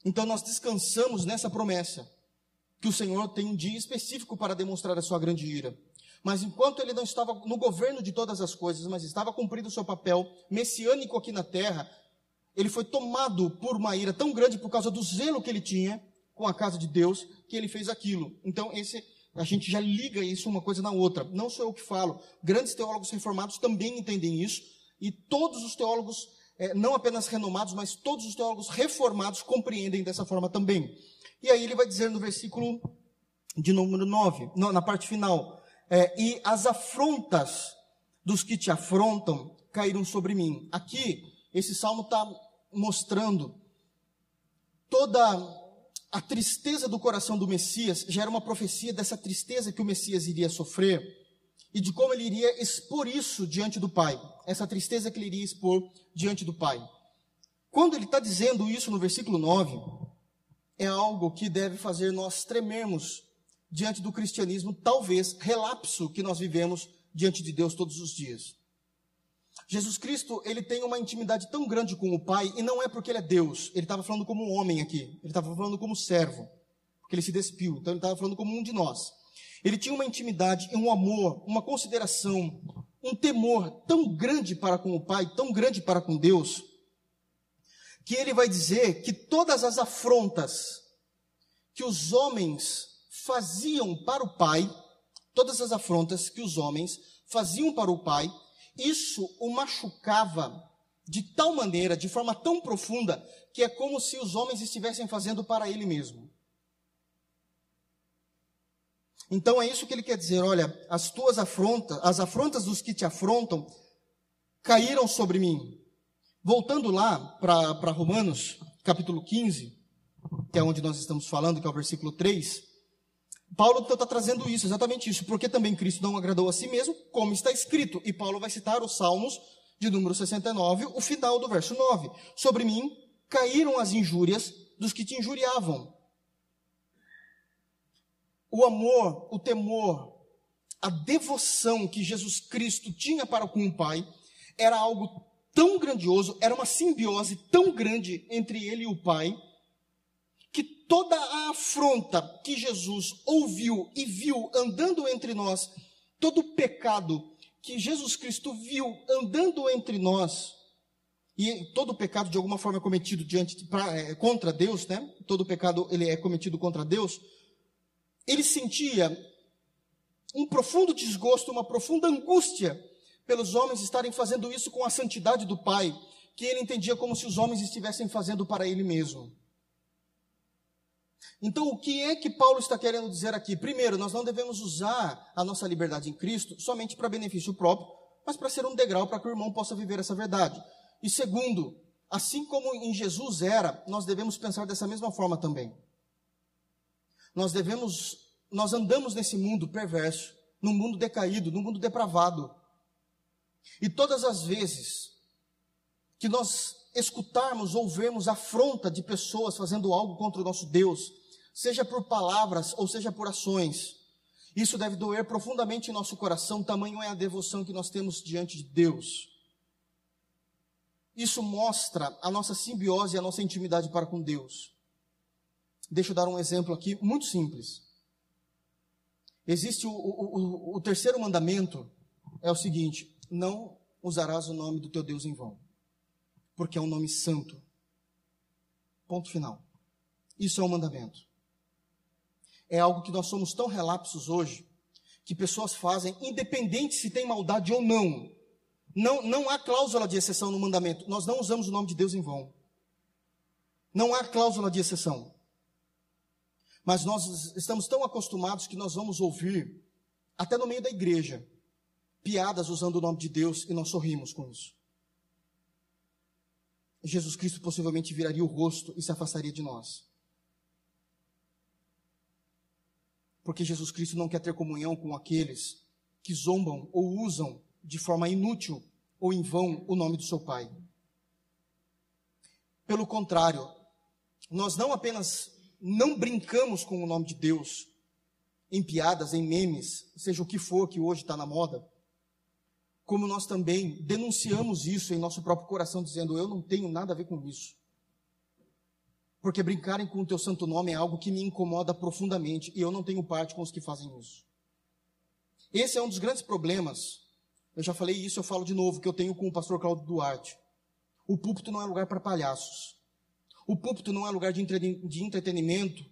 Então nós descansamos nessa promessa, que o Senhor tem um dia específico para demonstrar a sua grande ira. Mas enquanto ele não estava no governo de todas as coisas, mas estava cumprindo o seu papel messiânico aqui na terra, ele foi tomado por uma ira tão grande por causa do zelo que ele tinha com a casa de Deus, que ele fez aquilo. Então, esse a gente já liga isso uma coisa na outra. Não sou eu que falo. Grandes teólogos reformados também entendem isso. E todos os teólogos, é, não apenas renomados, mas todos os teólogos reformados compreendem dessa forma também. E aí ele vai dizer no versículo de número 9, na parte final: é, E as afrontas dos que te afrontam caíram sobre mim. Aqui, esse salmo está mostrando toda a tristeza do coração do Messias, já era uma profecia dessa tristeza que o Messias iria sofrer e de como ele iria expor isso diante do Pai, essa tristeza que ele iria expor diante do Pai. Quando ele está dizendo isso no versículo 9, é algo que deve fazer nós tremermos diante do cristianismo, talvez relapso que nós vivemos diante de Deus todos os dias. Jesus Cristo, ele tem uma intimidade tão grande com o Pai, e não é porque ele é Deus, ele estava falando como um homem aqui, ele estava falando como servo, porque ele se despiu, então ele estava falando como um de nós. Ele tinha uma intimidade, um amor, uma consideração, um temor tão grande para com o Pai, tão grande para com Deus, que ele vai dizer que todas as afrontas que os homens faziam para o Pai, todas as afrontas que os homens faziam para o Pai, isso o machucava de tal maneira, de forma tão profunda, que é como se os homens estivessem fazendo para ele mesmo. Então é isso que ele quer dizer, olha, as tuas afrontas, as afrontas dos que te afrontam caíram sobre mim. Voltando lá para Romanos, capítulo 15, que é onde nós estamos falando, que é o versículo 3, Paulo está trazendo isso, exatamente isso, porque também Cristo não agradou a si mesmo, como está escrito. E Paulo vai citar os Salmos de número 69, o final do verso 9. Sobre mim caíram as injúrias dos que te injuriavam o amor, o temor, a devoção que Jesus Cristo tinha para com o Pai era algo tão grandioso, era uma simbiose tão grande entre ele e o Pai, toda a afronta que Jesus ouviu e viu andando entre nós, todo o pecado que Jesus Cristo viu andando entre nós, e todo pecado de alguma forma é cometido diante pra, é, contra Deus, né? Todo pecado ele é cometido contra Deus ele sentia um profundo desgosto, uma profunda angústia pelos homens estarem fazendo isso com a santidade do Pai, que ele entendia como se os homens estivessem fazendo para ele mesmo. Então, o que é que Paulo está querendo dizer aqui? Primeiro, nós não devemos usar a nossa liberdade em Cristo somente para benefício próprio, mas para ser um degrau para que o irmão possa viver essa verdade. E segundo, assim como em Jesus era, nós devemos pensar dessa mesma forma também. Nós devemos, nós andamos nesse mundo perverso, num mundo decaído, num mundo depravado. E todas as vezes que nós escutarmos ou vermos afronta de pessoas fazendo algo contra o nosso Deus, seja por palavras ou seja por ações, isso deve doer profundamente em nosso coração, tamanho é a devoção que nós temos diante de Deus. Isso mostra a nossa simbiose e a nossa intimidade para com Deus. Deixa eu dar um exemplo aqui muito simples. Existe o, o, o, o terceiro mandamento, é o seguinte: não usarás o nome do teu Deus em vão, porque é um nome santo. Ponto final. Isso é um mandamento. É algo que nós somos tão relapsos hoje que pessoas fazem, independente se tem maldade ou não. Não, não há cláusula de exceção no mandamento. Nós não usamos o nome de Deus em vão. Não há cláusula de exceção. Mas nós estamos tão acostumados que nós vamos ouvir, até no meio da igreja, piadas usando o nome de Deus e nós sorrimos com isso. Jesus Cristo possivelmente viraria o rosto e se afastaria de nós. Porque Jesus Cristo não quer ter comunhão com aqueles que zombam ou usam de forma inútil ou em vão o nome do seu Pai. Pelo contrário, nós não apenas não brincamos com o nome de Deus em piadas, em memes, seja o que for que hoje está na moda, como nós também denunciamos isso em nosso próprio coração, dizendo: Eu não tenho nada a ver com isso. Porque brincarem com o teu santo nome é algo que me incomoda profundamente e eu não tenho parte com os que fazem isso. Esse é um dos grandes problemas. Eu já falei isso, eu falo de novo, que eu tenho com o pastor Claudio Duarte. O púlpito não é lugar para palhaços. O púlpito não é lugar de, entretenimento.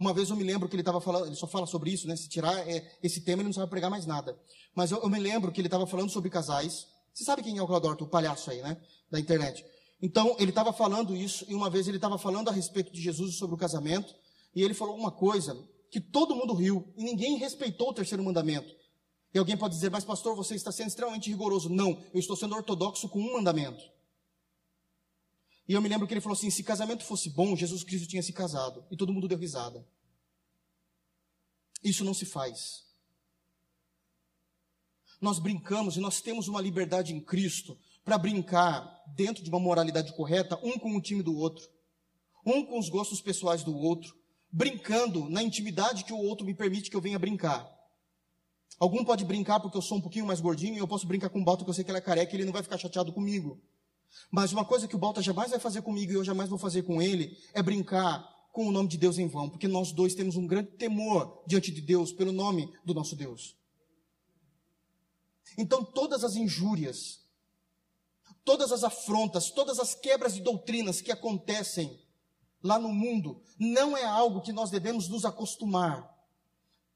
Uma vez eu me lembro que ele estava falando, ele só fala sobre isso, né? Se tirar é, esse tema, ele não sabe pregar mais nada. Mas eu, eu me lembro que ele estava falando sobre casais. Você sabe quem é o Claudio, o palhaço aí, né? Da internet. Então, ele estava falando isso, e uma vez ele estava falando a respeito de Jesus sobre o casamento, e ele falou uma coisa que todo mundo riu, e ninguém respeitou o terceiro mandamento. E alguém pode dizer, mas pastor, você está sendo extremamente rigoroso. Não, eu estou sendo ortodoxo com um mandamento. E eu me lembro que ele falou assim: se casamento fosse bom, Jesus Cristo tinha se casado. E todo mundo deu risada. Isso não se faz. Nós brincamos e nós temos uma liberdade em Cristo para brincar dentro de uma moralidade correta, um com o time do outro, um com os gostos pessoais do outro, brincando na intimidade que o outro me permite que eu venha brincar. Algum pode brincar porque eu sou um pouquinho mais gordinho e eu posso brincar com o Balta que eu sei que ele é careca e ele não vai ficar chateado comigo. Mas uma coisa que o Balta jamais vai fazer comigo e eu jamais vou fazer com ele é brincar com o nome de Deus em vão, porque nós dois temos um grande temor diante de Deus pelo nome do nosso Deus. Então todas as injúrias, todas as afrontas, todas as quebras de doutrinas que acontecem lá no mundo, não é algo que nós devemos nos acostumar.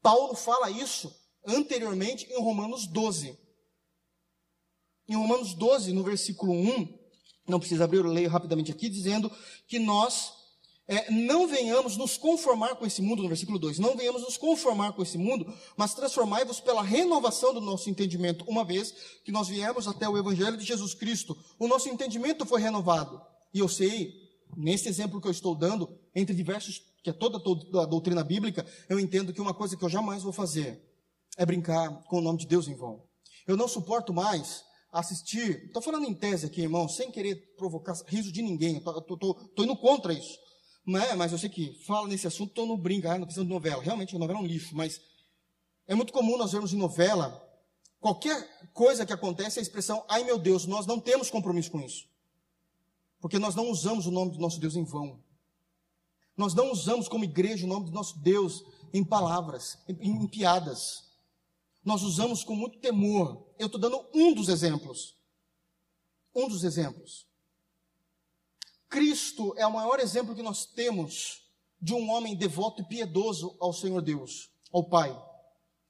Paulo fala isso anteriormente em Romanos 12. Em Romanos 12, no versículo 1, não precisa abrir, eu leio rapidamente aqui, dizendo que nós é, não venhamos nos conformar com esse mundo, no versículo 2, não venhamos nos conformar com esse mundo, mas transformai-vos pela renovação do nosso entendimento, uma vez que nós viemos até o Evangelho de Jesus Cristo, o nosso entendimento foi renovado. E eu sei, nesse exemplo que eu estou dando, entre diversos, que é toda, toda a doutrina bíblica, eu entendo que uma coisa que eu jamais vou fazer é brincar com o nome de Deus em vão. Eu não suporto mais assistir, estou falando em tese aqui, irmão, sem querer provocar riso de ninguém, estou indo contra isso. Não é, mas eu sei que fala nesse assunto, estou no brinco, ah, não questão de novela. Realmente, a novela é um lixo, mas é muito comum nós vermos em novela, qualquer coisa que acontece, a expressão, ai meu Deus, nós não temos compromisso com isso. Porque nós não usamos o nome do nosso Deus em vão. Nós não usamos como igreja o nome do nosso Deus em palavras, em, em piadas. Nós usamos com muito temor. Eu estou dando um dos exemplos. Um dos exemplos. Cristo é o maior exemplo que nós temos de um homem devoto e piedoso ao Senhor Deus, ao Pai.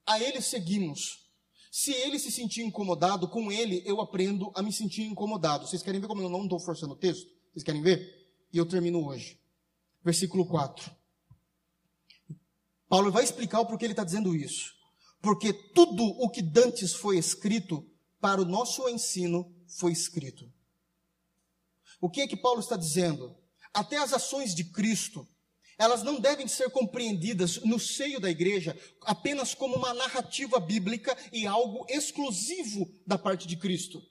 A Ele seguimos. Se ele se sentir incomodado, com ele eu aprendo a me sentir incomodado. Vocês querem ver como eu não estou forçando o texto? Vocês querem ver? E eu termino hoje. Versículo 4. Paulo vai explicar o porquê ele está dizendo isso. Porque tudo o que dantes foi escrito para o nosso ensino foi escrito. O que é que Paulo está dizendo? Até as ações de Cristo, elas não devem ser compreendidas no seio da igreja apenas como uma narrativa bíblica e algo exclusivo da parte de Cristo.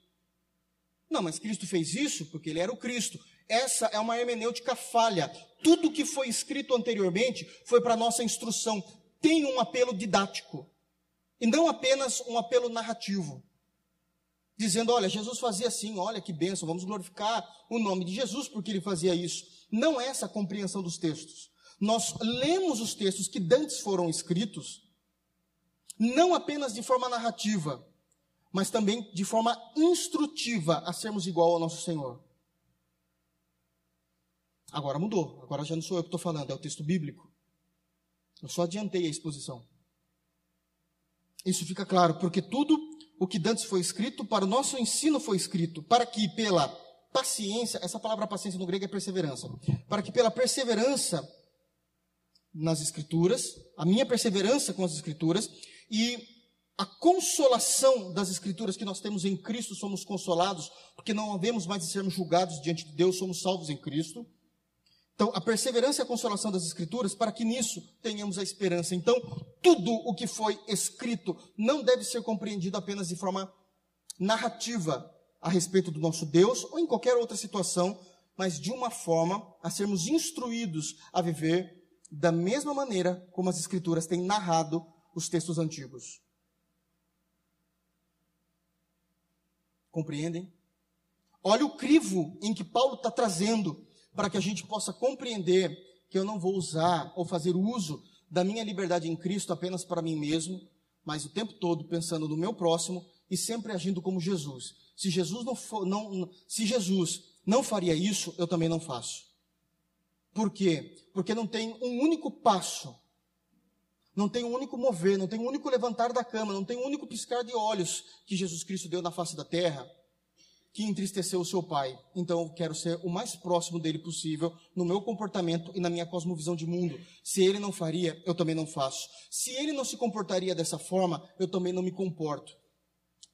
Não, mas Cristo fez isso porque ele era o Cristo. Essa é uma hermenêutica falha. Tudo que foi escrito anteriormente foi para nossa instrução. Tem um apelo didático. E não apenas um apelo narrativo. Dizendo, olha, Jesus fazia assim, olha que bênção, vamos glorificar o nome de Jesus porque ele fazia isso. Não é essa a compreensão dos textos. Nós lemos os textos que dantes foram escritos, não apenas de forma narrativa, mas também de forma instrutiva a sermos igual ao nosso Senhor. Agora mudou, agora já não sou eu que estou falando, é o texto bíblico. Eu só adiantei a exposição. Isso fica claro, porque tudo o que dantes foi escrito, para o nosso ensino foi escrito, para que pela paciência, essa palavra paciência no grego é perseverança, para que pela perseverança nas Escrituras, a minha perseverança com as Escrituras e a consolação das Escrituras que nós temos em Cristo, somos consolados, porque não havemos mais de sermos julgados diante de Deus, somos salvos em Cristo. Então, a perseverança e a consolação das Escrituras, para que nisso tenhamos a esperança. Então, tudo o que foi escrito não deve ser compreendido apenas de forma narrativa a respeito do nosso Deus ou em qualquer outra situação, mas de uma forma a sermos instruídos a viver da mesma maneira como as Escrituras têm narrado os textos antigos. Compreendem? Olha o crivo em que Paulo está trazendo para que a gente possa compreender que eu não vou usar ou fazer uso da minha liberdade em Cristo apenas para mim mesmo, mas o tempo todo pensando no meu próximo e sempre agindo como Jesus. Se Jesus não, for, não se Jesus não faria isso, eu também não faço. Por quê? Porque não tem um único passo, não tem um único mover, não tem um único levantar da cama, não tem um único piscar de olhos que Jesus Cristo deu na face da terra que entristeceu o seu pai. Então eu quero ser o mais próximo dele possível no meu comportamento e na minha cosmovisão de mundo. Se ele não faria, eu também não faço. Se ele não se comportaria dessa forma, eu também não me comporto.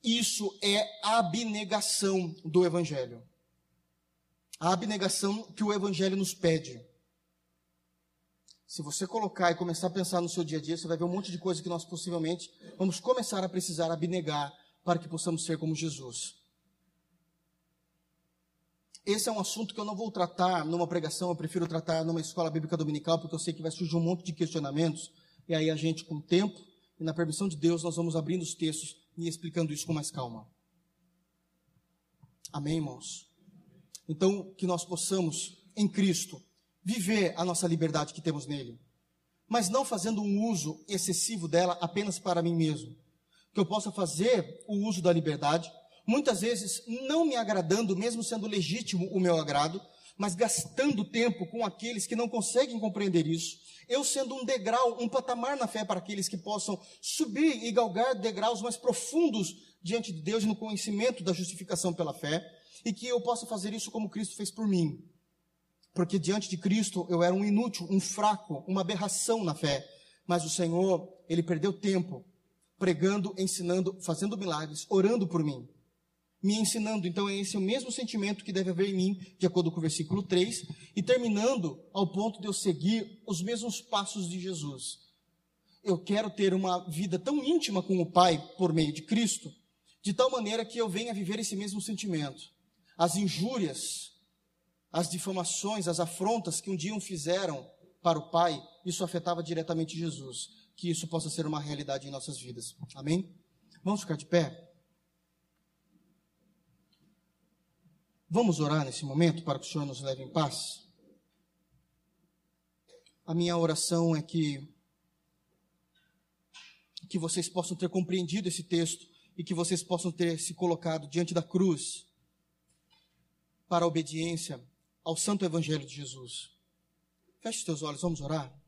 Isso é abnegação do evangelho. A abnegação que o evangelho nos pede. Se você colocar e começar a pensar no seu dia a dia, você vai ver um monte de coisa que nós possivelmente vamos começar a precisar abnegar para que possamos ser como Jesus. Esse é um assunto que eu não vou tratar numa pregação, eu prefiro tratar numa escola bíblica dominical, porque eu sei que vai surgir um monte de questionamentos, e aí a gente, com o tempo e na permissão de Deus, nós vamos abrindo os textos e explicando isso com mais calma. Amém, irmãos? Então, que nós possamos, em Cristo, viver a nossa liberdade que temos nele, mas não fazendo um uso excessivo dela apenas para mim mesmo. Que eu possa fazer o uso da liberdade, muitas vezes não me agradando, mesmo sendo legítimo o meu agrado, mas gastando tempo com aqueles que não conseguem compreender isso. Eu sendo um degrau, um patamar na fé para aqueles que possam subir e galgar degraus mais profundos diante de Deus no conhecimento da justificação pela fé, e que eu possa fazer isso como Cristo fez por mim porque diante de Cristo eu era um inútil, um fraco, uma aberração na fé. Mas o Senhor, Ele perdeu tempo pregando, ensinando, fazendo milagres, orando por mim, me ensinando. Então, é esse o mesmo sentimento que deve haver em mim, de acordo com o versículo 3, e terminando ao ponto de eu seguir os mesmos passos de Jesus. Eu quero ter uma vida tão íntima com o Pai por meio de Cristo, de tal maneira que eu venha viver esse mesmo sentimento. As injúrias, as difamações, as afrontas que um dia um fizeram para o Pai, isso afetava diretamente Jesus. Que isso possa ser uma realidade em nossas vidas. Amém? Vamos ficar de pé? Vamos orar nesse momento para que o Senhor nos leve em paz? A minha oração é que que vocês possam ter compreendido esse texto e que vocês possam ter se colocado diante da cruz para a obediência ao Santo Evangelho de Jesus. Feche os teus olhos, vamos orar.